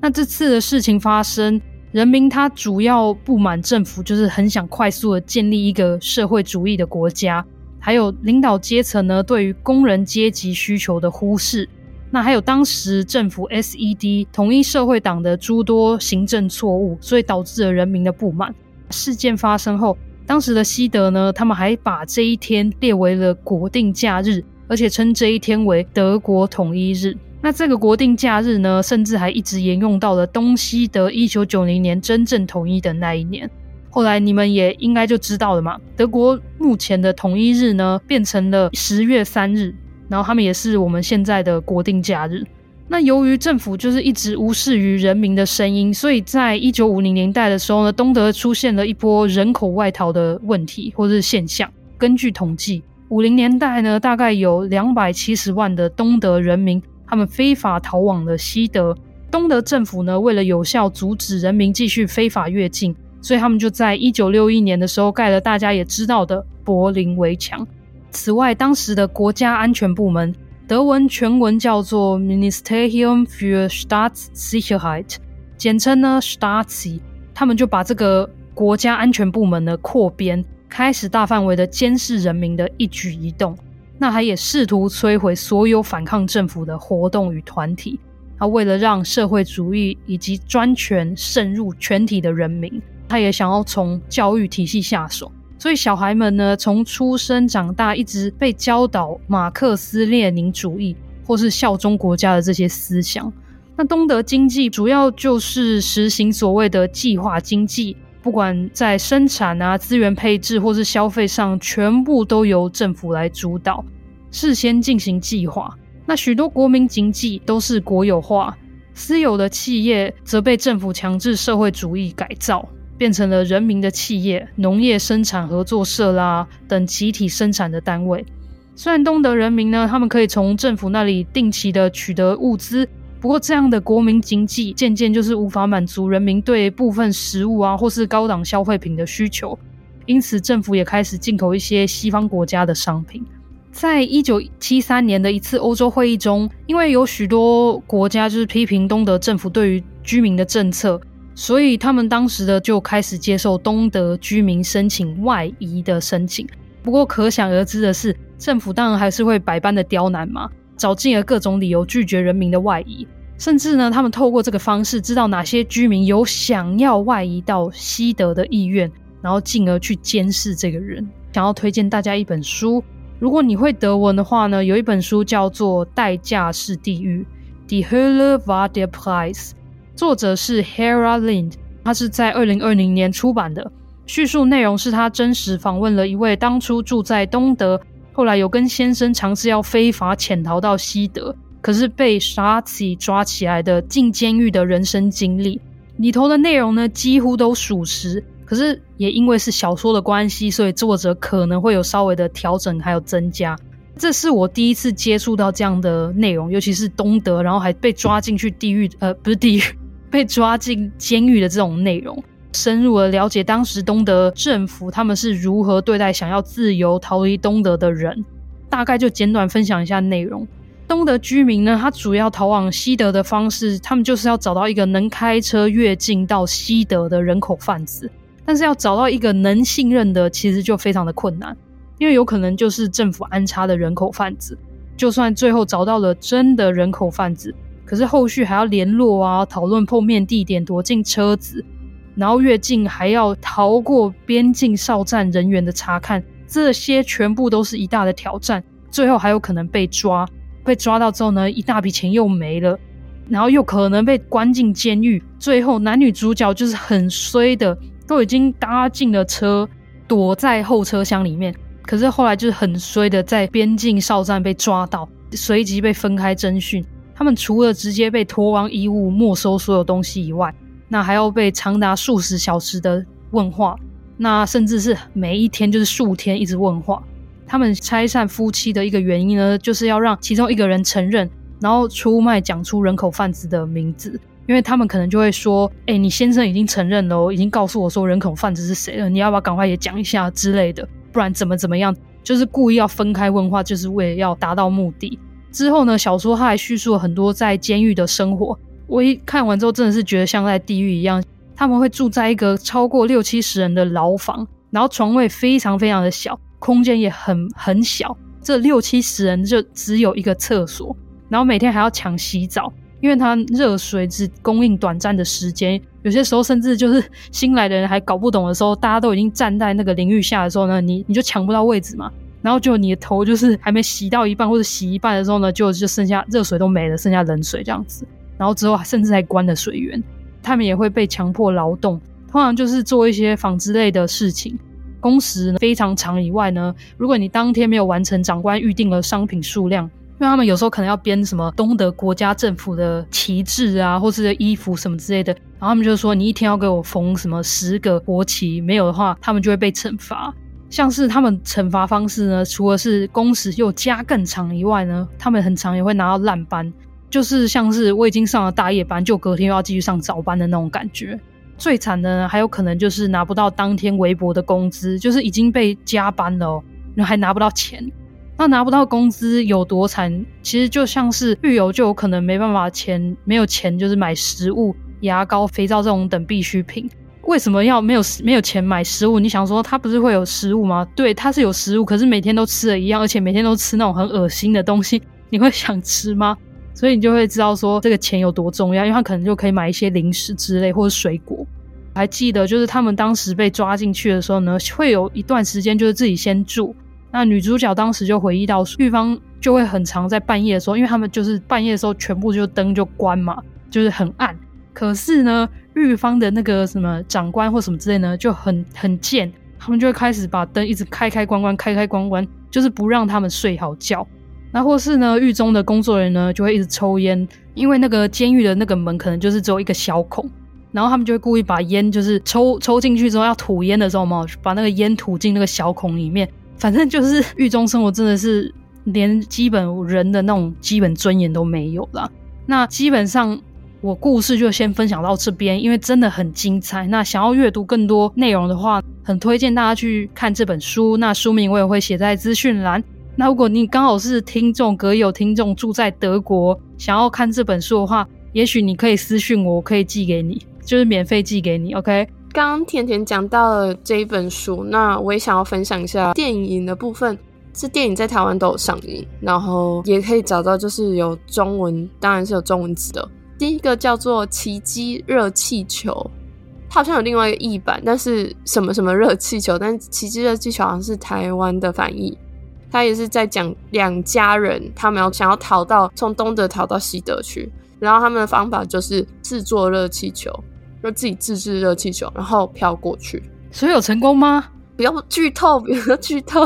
那这次的事情发生。人民他主要不满政府，就是很想快速的建立一个社会主义的国家，还有领导阶层呢对于工人阶级需求的忽视，那还有当时政府 SED 统一社会党的诸多行政错误，所以导致了人民的不满。事件发生后，当时的西德呢，他们还把这一天列为了国定假日，而且称这一天为德国统一日。那这个国定假日呢，甚至还一直沿用到了东西德一九九零年真正统一的那一年。后来你们也应该就知道了嘛，德国目前的统一日呢，变成了十月三日，然后他们也是我们现在的国定假日。那由于政府就是一直无视于人民的声音，所以在一九五零年代的时候呢，东德出现了一波人口外逃的问题或是现象。根据统计，五零年代呢，大概有两百七十万的东德人民。他们非法逃往了西德，东德政府呢，为了有效阻止人民继续非法越境，所以他们就在一九六一年的时候盖了大家也知道的柏林围墙。此外，当时的国家安全部门，德文全文叫做 Ministerium für Staatssicherheit，简称呢 Stasi，他们就把这个国家安全部门呢扩编，开始大范围的监视人民的一举一动。那他也试图摧毁所有反抗政府的活动与团体。他为了让社会主义以及专权渗入全体的人民，他也想要从教育体系下手。所以小孩们呢，从出生长大，一直被教导马克思列宁主义，或是效忠国家的这些思想。那东德经济主要就是实行所谓的计划经济，不管在生产啊、资源配置或是消费上，全部都由政府来主导，事先进行计划。那许多国民经济都是国有化，私有的企业则被政府强制社会主义改造，变成了人民的企业、农业生产合作社啦等集体生产的单位。虽然东德人民呢，他们可以从政府那里定期的取得物资。不过，这样的国民经济渐渐就是无法满足人民对部分食物啊，或是高档消费品的需求，因此政府也开始进口一些西方国家的商品。在一九七三年的一次欧洲会议中，因为有许多国家就是批评东德政府对于居民的政策，所以他们当时的就开始接受东德居民申请外移的申请。不过，可想而知的是，政府当然还是会百般的刁难嘛。找尽了各种理由拒绝人民的外移，甚至呢，他们透过这个方式知道哪些居民有想要外移到西德的意愿，然后进而去监视这个人。想要推荐大家一本书，如果你会德文的话呢，有一本书叫做《代价是地狱》（Die Hölle war der Preis），作者是 Hera Lind，他是在二零二零年出版的。叙述内容是他真实访问了一位当初住在东德。后来有跟先生尝试要非法潜逃到西德，可是被沙奇抓起来的进监狱的人生经历。里头的内容呢，几乎都属实，可是也因为是小说的关系，所以作者可能会有稍微的调整还有增加。这是我第一次接触到这样的内容，尤其是东德，然后还被抓进去地狱，呃，不是地狱，被抓进监狱的这种内容。深入的了解当时东德政府他们是如何对待想要自由逃离东德的人，大概就简短分享一下内容。东德居民呢，他主要逃往西德的方式，他们就是要找到一个能开车越境到西德的人口贩子，但是要找到一个能信任的，其实就非常的困难，因为有可能就是政府安插的人口贩子。就算最后找到了真的人口贩子，可是后续还要联络啊，讨论碰面地点，躲进车子。然后越境还要逃过边境哨站人员的查看，这些全部都是一大的挑战。最后还有可能被抓，被抓到之后呢，一大笔钱又没了，然后又可能被关进监狱。最后男女主角就是很衰的，都已经搭进了车，躲在后车厢里面。可是后来就是很衰的，在边境哨站被抓到，随即被分开侦讯。他们除了直接被脱光衣物、没收所有东西以外，那还要被长达数十小时的问话，那甚至是每一天就是数天一直问话。他们拆散夫妻的一个原因呢，就是要让其中一个人承认，然后出卖讲出人口贩子的名字，因为他们可能就会说：“哎，你先生已经承认了，已经告诉我说人口贩子是谁了，你要不要赶快也讲一下之类的？不然怎么怎么样？就是故意要分开问话，就是为了要达到目的。”之后呢，小说他还叙述了很多在监狱的生活。我一看完之后，真的是觉得像在地狱一样。他们会住在一个超过六七十人的牢房，然后床位非常非常的小，空间也很很小。这六七十人就只有一个厕所，然后每天还要抢洗澡，因为他热水只供应短暂的时间。有些时候甚至就是新来的人还搞不懂的时候，大家都已经站在那个淋浴下的时候呢，你你就抢不到位置嘛。然后就你的头就是还没洗到一半或者洗一半的时候呢，就就剩下热水都没了，剩下冷水这样子。然后之后甚至还关了水源，他们也会被强迫劳动，通常就是做一些纺织类的事情，工时非常长。以外呢，如果你当天没有完成长官预定的商品数量，因为他们有时候可能要编什么东德国家政府的旗帜啊，或是衣服什么之类的，然后他们就说你一天要给我缝什么十个国旗，没有的话，他们就会被惩罚。像是他们惩罚方式呢，除了是工时又加更长以外呢，他们很常也会拿到烂班。就是像是我已经上了大夜班，就隔天又要继续上早班的那种感觉。最惨的，还有可能就是拿不到当天微薄的工资，就是已经被加班了，然后还拿不到钱。那拿不到工资有多惨？其实就像是狱友就有可能没办法钱，没有钱就是买食物、牙膏、肥皂这种等必需品。为什么要没有没有钱买食物？你想说他不是会有食物吗？对，他是有食物，可是每天都吃的一样，而且每天都吃那种很恶心的东西，你会想吃吗？所以你就会知道说这个钱有多重要，因为他可能就可以买一些零食之类或者水果。还记得就是他们当时被抓进去的时候呢，会有一段时间就是自己先住，那女主角当时就回忆到，玉芳就会很常在半夜的时候，因为他们就是半夜的时候全部就灯就关嘛，就是很暗。可是呢，玉芳的那个什么长官或什么之类呢，就很很贱，他们就会开始把灯一直开开关关，开开关关，就是不让他们睡好觉。那或是呢，狱中的工作人员呢，就会一直抽烟，因为那个监狱的那个门可能就是只有一个小孔，然后他们就会故意把烟就是抽抽进去之后要吐烟的时候嘛，把那个烟吐进那个小孔里面。反正就是狱中生活真的是连基本人的那种基本尊严都没有了。那基本上我故事就先分享到这边，因为真的很精彩。那想要阅读更多内容的话，很推荐大家去看这本书。那书名我也会写在资讯栏。那如果你刚好是听众，阁友听众住在德国，想要看这本书的话，也许你可以私信我，我可以寄给你，就是免费寄给你。OK。刚刚甜甜讲到了这一本书，那我也想要分享一下电影的部分。这电影在台湾都有上映，然后也可以找到，就是有中文，当然是有中文字的。第一个叫做《奇迹热气球》，它好像有另外一个译版，但是什么什么热气球，但《奇迹热气球》好像是台湾的翻译。他也是在讲两家人，他们要想要逃到从东德逃到西德去，然后他们的方法就是制作热气球，就自己自制热气球，然后飘过去。所以有成功吗？不要剧透，不要剧透。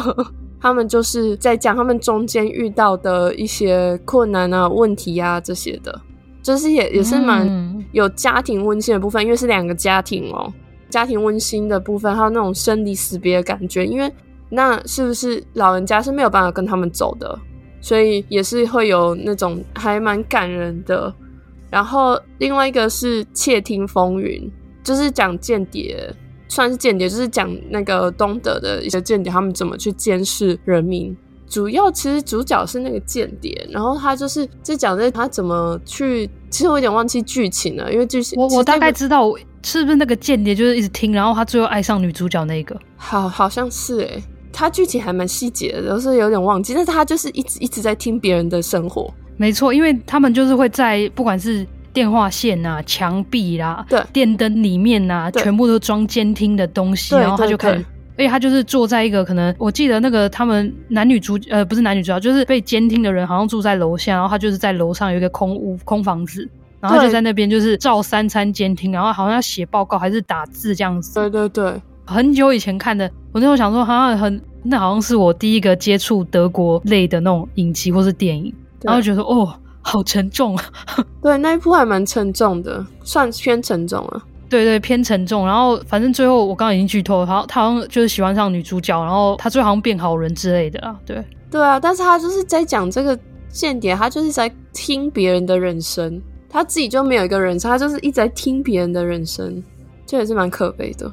他们就是在讲他们中间遇到的一些困难啊、问题啊这些的，就是也也是蛮有家庭温馨的部分，因为是两个家庭哦，家庭温馨的部分，还有那种生离死别的感觉，因为。那是不是老人家是没有办法跟他们走的？所以也是会有那种还蛮感人的。然后另外一个是《窃听风云》，就是讲间谍，算是间谍，就是讲那个东德的一些间谍，他们怎么去监视人民。主要其实主角是那个间谍，然后他就是就讲这他怎么去。其实我有点忘记剧情了，因为剧情我我大概知道是不是那个间谍就是一直听，然后他最后爱上女主角那个。好，好像是诶。他剧情还蛮细节的，都是有点忘记，但是他就是一直一直在听别人的生活。没错，因为他们就是会在不管是电话线啊、墙壁啦、对电灯里面啊，全部都装监听的东西，然后他就看，而且他就是坐在一个可能，我记得那个他们男女主呃不是男女主角，就是被监听的人好像住在楼下，然后他就是在楼上有一个空屋空房子，然后就在那边就是照三餐监听，然后好像要写报告还是打字这样子。对对对。很久以前看的，我那时候想说，好像很，那好像是我第一个接触德国类的那种影集或是电影，然后觉得哦，好沉重啊。[LAUGHS] 对，那一部还蛮沉重的，算偏沉重了。对对，偏沉重。然后反正最后我刚刚已经剧透了，他他好像就是喜欢上女主角，然后他最后好像变好人之类的啦。对对啊，但是他就是在讲这个间谍，他就是在听别人的人生，他自己就没有一个人生，他就是一直在听别人的人生，这也是蛮可悲的。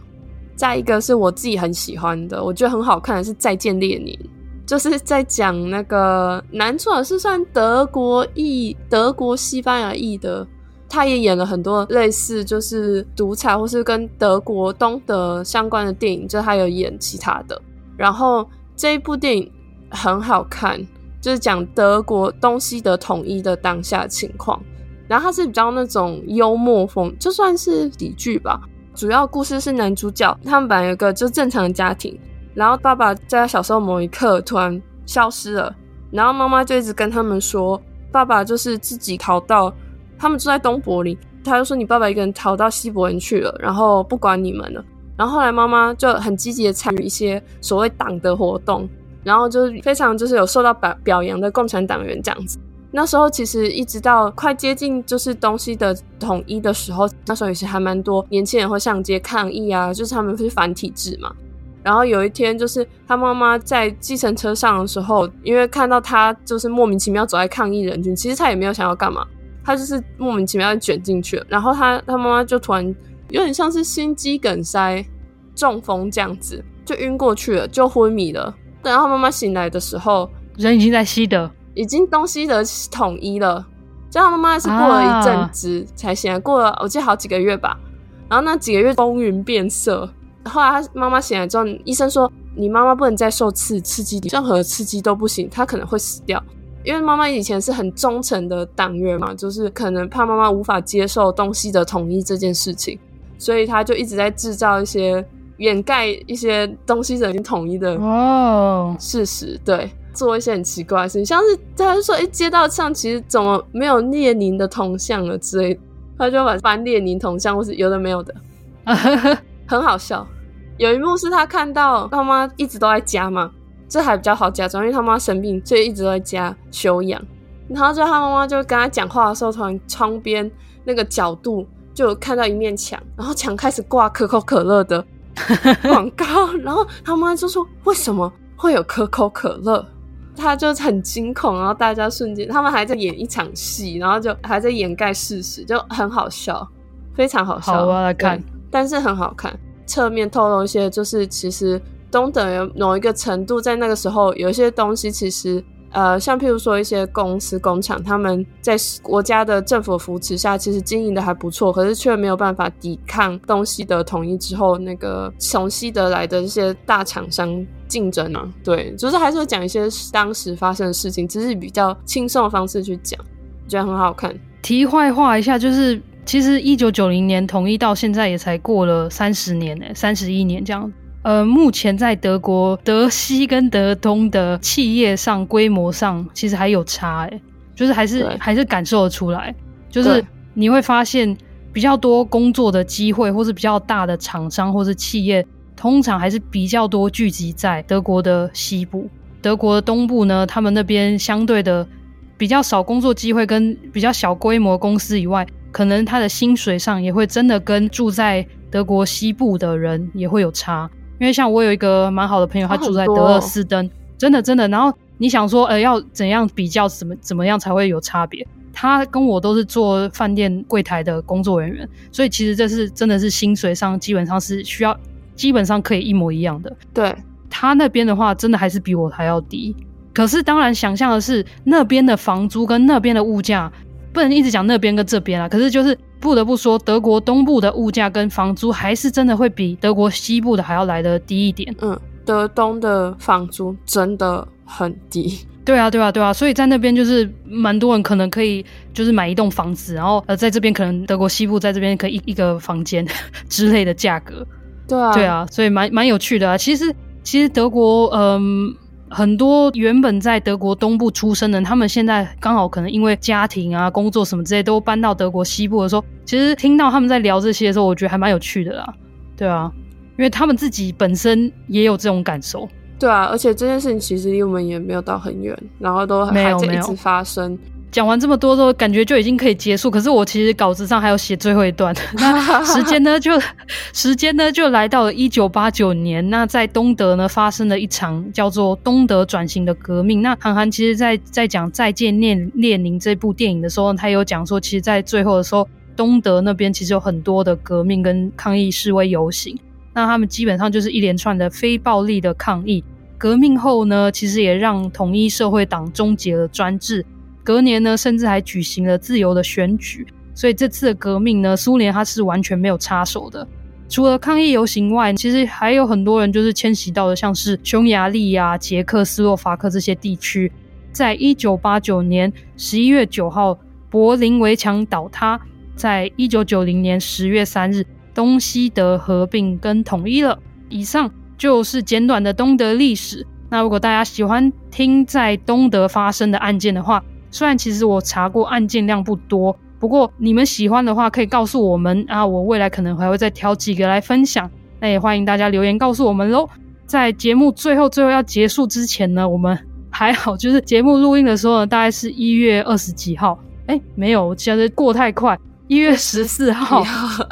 再一个是我自己很喜欢的，我觉得很好看的是《再见列宁》，就是在讲那个男主角是算德国裔、德国西班牙裔的，他也演了很多类似就是独裁或是跟德国东德相关的电影，就他有演其他的。然后这一部电影很好看，就是讲德国东西德统一的当下情况，然后他是比较那种幽默风，就算是喜剧吧。主要故事是男主角，他们本来有个就正常的家庭，然后爸爸在他小时候某一刻突然消失了，然后妈妈就一直跟他们说，爸爸就是自己逃到，他们住在东柏林，他就说你爸爸一个人逃到西柏林去了，然后不管你们了，然后后来妈妈就很积极的参与一些所谓党的活动，然后就是非常就是有受到表表扬的共产党员这样子。那时候其实一直到快接近就是东西的统一的时候，那时候也是还蛮多年轻人会上街抗议啊，就是他们是反体制嘛。然后有一天，就是他妈妈在计程车上的时候，因为看到他就是莫名其妙走在抗议人群，其实他也没有想要干嘛，他就是莫名其妙的卷进去了。然后他他妈妈就突然有点像是心肌梗塞、中风这样子，就晕过去了，就昏迷了。等到他妈妈醒来的时候，人已经在西德。已经东西德统一了，就他妈妈是过了一阵子才醒来，过了我记得好几个月吧。然后那几个月风云变色，后来他妈妈醒来之后，医生说你妈妈不能再受刺刺激，任何刺激都不行，她可能会死掉。因为妈妈以前是很忠诚的党员嘛，就是可能怕妈妈无法接受东西的统一这件事情，所以他就一直在制造一些掩盖一些东西的已经统一的哦。事实，对，做一些很奇怪的事情，像是他就说，哎，街道上其实怎么没有列宁的铜像了之类的，他就把翻列宁铜像，或是有的没有的，[LAUGHS] 很好笑。有一幕是他看到他妈一直都在家嘛，这还比较好假装，因为他妈生病，所以一直都在家休养。然后就他妈妈就跟他讲话的时候，突然窗边那个角度就看到一面墙，然后墙开始挂可口可乐的广告，然后他妈就说：“为什么会有可口可乐？”他就很惊恐，然后大家瞬间他们还在演一场戏，然后就还在掩盖事实，就很好笑，非常好笑。好，我要来看，但是很好看。侧面透露一些，就是其实东德有某一个程度，在那个时候有一些东西其实。呃，像譬如说一些公司工厂，他们在国家的政府扶持下，其实经营的还不错，可是却没有办法抵抗东西德统一之后那个从西德来的这些大厂商竞争呢、啊。对，就是还是会讲一些当时发生的事情，只是比较轻松的方式去讲，觉得很好看。题外话一下，就是其实一九九零年统一到现在也才过了三十年呢，三十一年这样。呃，目前在德国德西跟德东的企业上规模上，其实还有差诶，就是还是还是感受得出来，就是你会发现比较多工作的机会，或是比较大的厂商或是企业，通常还是比较多聚集在德国的西部。德国的东部呢，他们那边相对的比较少工作机会，跟比较小规模公司以外，可能他的薪水上也会真的跟住在德国西部的人也会有差。因为像我有一个蛮好的朋友，他住在德勒斯登，真的真的。然后你想说，呃，要怎样比较，怎么怎么样才会有差别？他跟我都是做饭店柜台的工作人员，所以其实这是真的是薪水上基本上是需要，基本上可以一模一样的。对，他那边的话，真的还是比我还要低。可是当然，想象的是那边的房租跟那边的物价，不能一直讲那边跟这边啊。可是就是。不得不说，德国东部的物价跟房租还是真的会比德国西部的还要来的低一点。嗯，德东的房租真的很低。对啊，对啊，对啊，所以在那边就是蛮多人可能可以就是买一栋房子，然后呃，在这边可能德国西部在这边可以一一个房间 [LAUGHS] 之类的价格。对啊，对啊，所以蛮蛮有趣的啊。其实其实德国嗯。很多原本在德国东部出生的人，他们现在刚好可能因为家庭啊、工作什么之类，都搬到德国西部的时候，其实听到他们在聊这些的时候，我觉得还蛮有趣的啦。对啊，因为他们自己本身也有这种感受。对啊，而且这件事情其实离我们也没有到很远，然后都还在一直发生。讲完这么多之后，感觉就已经可以结束。可是我其实稿子上还有写最后一段。[LAUGHS] 那时间呢，就时间呢，就来到了一九八九年。那在东德呢，发生了一场叫做东德转型的革命。那韩寒其实在在讲《再见列列宁》这部电影的时候，他有讲说，其实，在最后的时候，东德那边其实有很多的革命跟抗议示威游行。那他们基本上就是一连串的非暴力的抗议。革命后呢，其实也让统一社会党终结了专制。隔年呢，甚至还举行了自由的选举，所以这次的革命呢，苏联它是完全没有插手的。除了抗议游行外，其实还有很多人就是迁徙到的，像是匈牙利啊、捷克斯洛伐克这些地区。在一九八九年十一月九号，柏林围墙倒塌；在一九九零年十月三日，东西德合并跟统一了。以上就是简短的东德历史。那如果大家喜欢听在东德发生的案件的话，虽然其实我查过案件量不多，不过你们喜欢的话可以告诉我们啊，我未来可能还会再挑几个来分享。那也欢迎大家留言告诉我们喽。在节目最后最后要结束之前呢，我们还好，就是节目录音的时候呢，大概是一月二十几号。哎，没有，我现在过太快，一月十四号，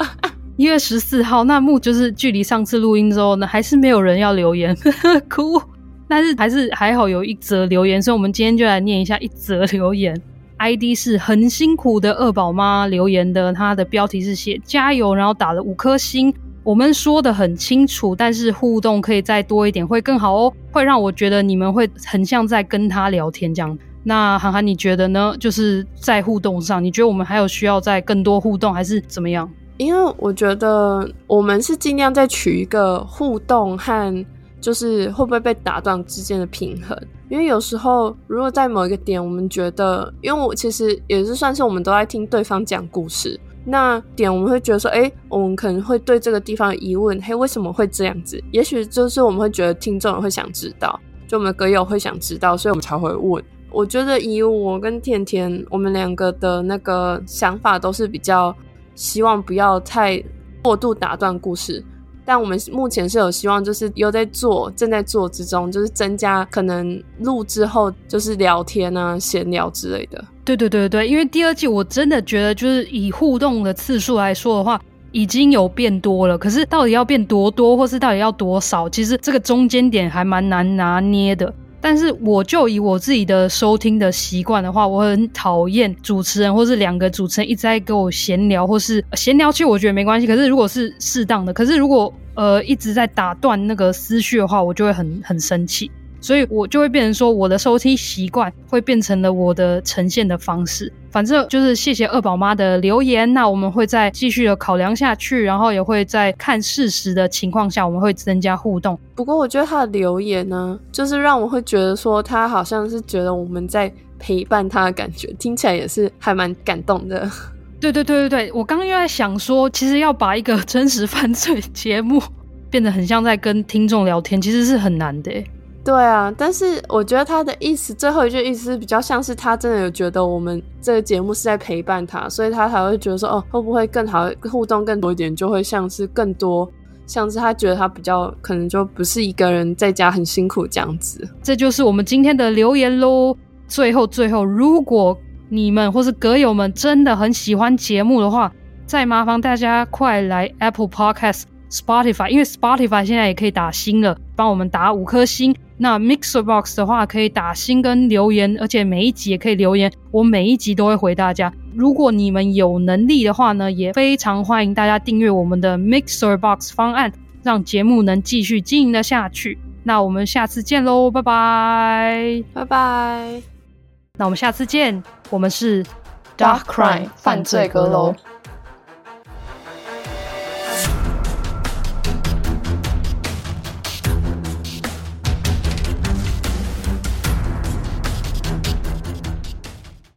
[LAUGHS] 一月十四号，那木就是距离上次录音之后呢，还是没有人要留言，呵 [LAUGHS] 呵哭。但是还是还好有一则留言，所以我们今天就来念一下一则留言。ID 是很辛苦的二宝妈留言的，她的标题是写加油，然后打了五颗星。我们说的很清楚，但是互动可以再多一点会更好哦，会让我觉得你们会很像在跟他聊天这样。那涵涵你觉得呢？就是在互动上，你觉得我们还有需要再更多互动，还是怎么样？因为我觉得我们是尽量在取一个互动和。就是会不会被打断之间的平衡？因为有时候，如果在某一个点，我们觉得，因为我其实也是算是我们都在听对方讲故事，那点我们会觉得说，哎，我们可能会对这个地方有疑问，嘿，为什么会这样子？也许就是我们会觉得听众会想知道，就我们的歌友会想知道，所以我们才会问。我觉得以我跟甜甜，我们两个的那个想法都是比较希望不要太过度打断故事。但我们目前是有希望，就是有在做，正在做之中，就是增加可能录之后就是聊天啊、闲聊之类的。对对对对，因为第二季我真的觉得，就是以互动的次数来说的话，已经有变多了。可是到底要变多多，或是到底要多少，其实这个中间点还蛮难拿捏的。但是我就以我自己的收听的习惯的话，我很讨厌主持人或是两个主持人一直在跟我闲聊，或是闲聊，其实我觉得没关系。可是如果是适当的，可是如果呃一直在打断那个思绪的话，我就会很很生气。所以我就会变成说，我的收听习惯会变成了我的呈现的方式。反正就是谢谢二宝妈的留言，那我们会再继续的考量下去，然后也会在看事实的情况下，我们会增加互动。不过我觉得他的留言呢，就是让我会觉得说，他好像是觉得我们在陪伴他的感觉，听起来也是还蛮感动的。对对对对对，我刚刚又在想说，其实要把一个真实犯罪节目变得很像在跟听众聊天，其实是很难的。对啊，但是我觉得他的意思，最后一句意思比较像是他真的有觉得我们这个节目是在陪伴他，所以他才会觉得说，哦，会不会更好互动更多一点，就会像是更多，像是他觉得他比较可能就不是一个人在家很辛苦这样子。这就是我们今天的留言喽。最后最后，如果你们或是歌友们真的很喜欢节目的话，再麻烦大家快来 Apple Podcast、Spotify，因为 Spotify 现在也可以打星了，帮我们打五颗星。那 Mixer Box 的话可以打星跟留言，而且每一集也可以留言，我每一集都会回大家。如果你们有能力的话呢，也非常欢迎大家订阅我们的 Mixer Box 方案，让节目能继续经营的下去。那我们下次见喽，拜拜，拜拜。那我们下次见，我们是 Dark Crime 犯罪阁楼。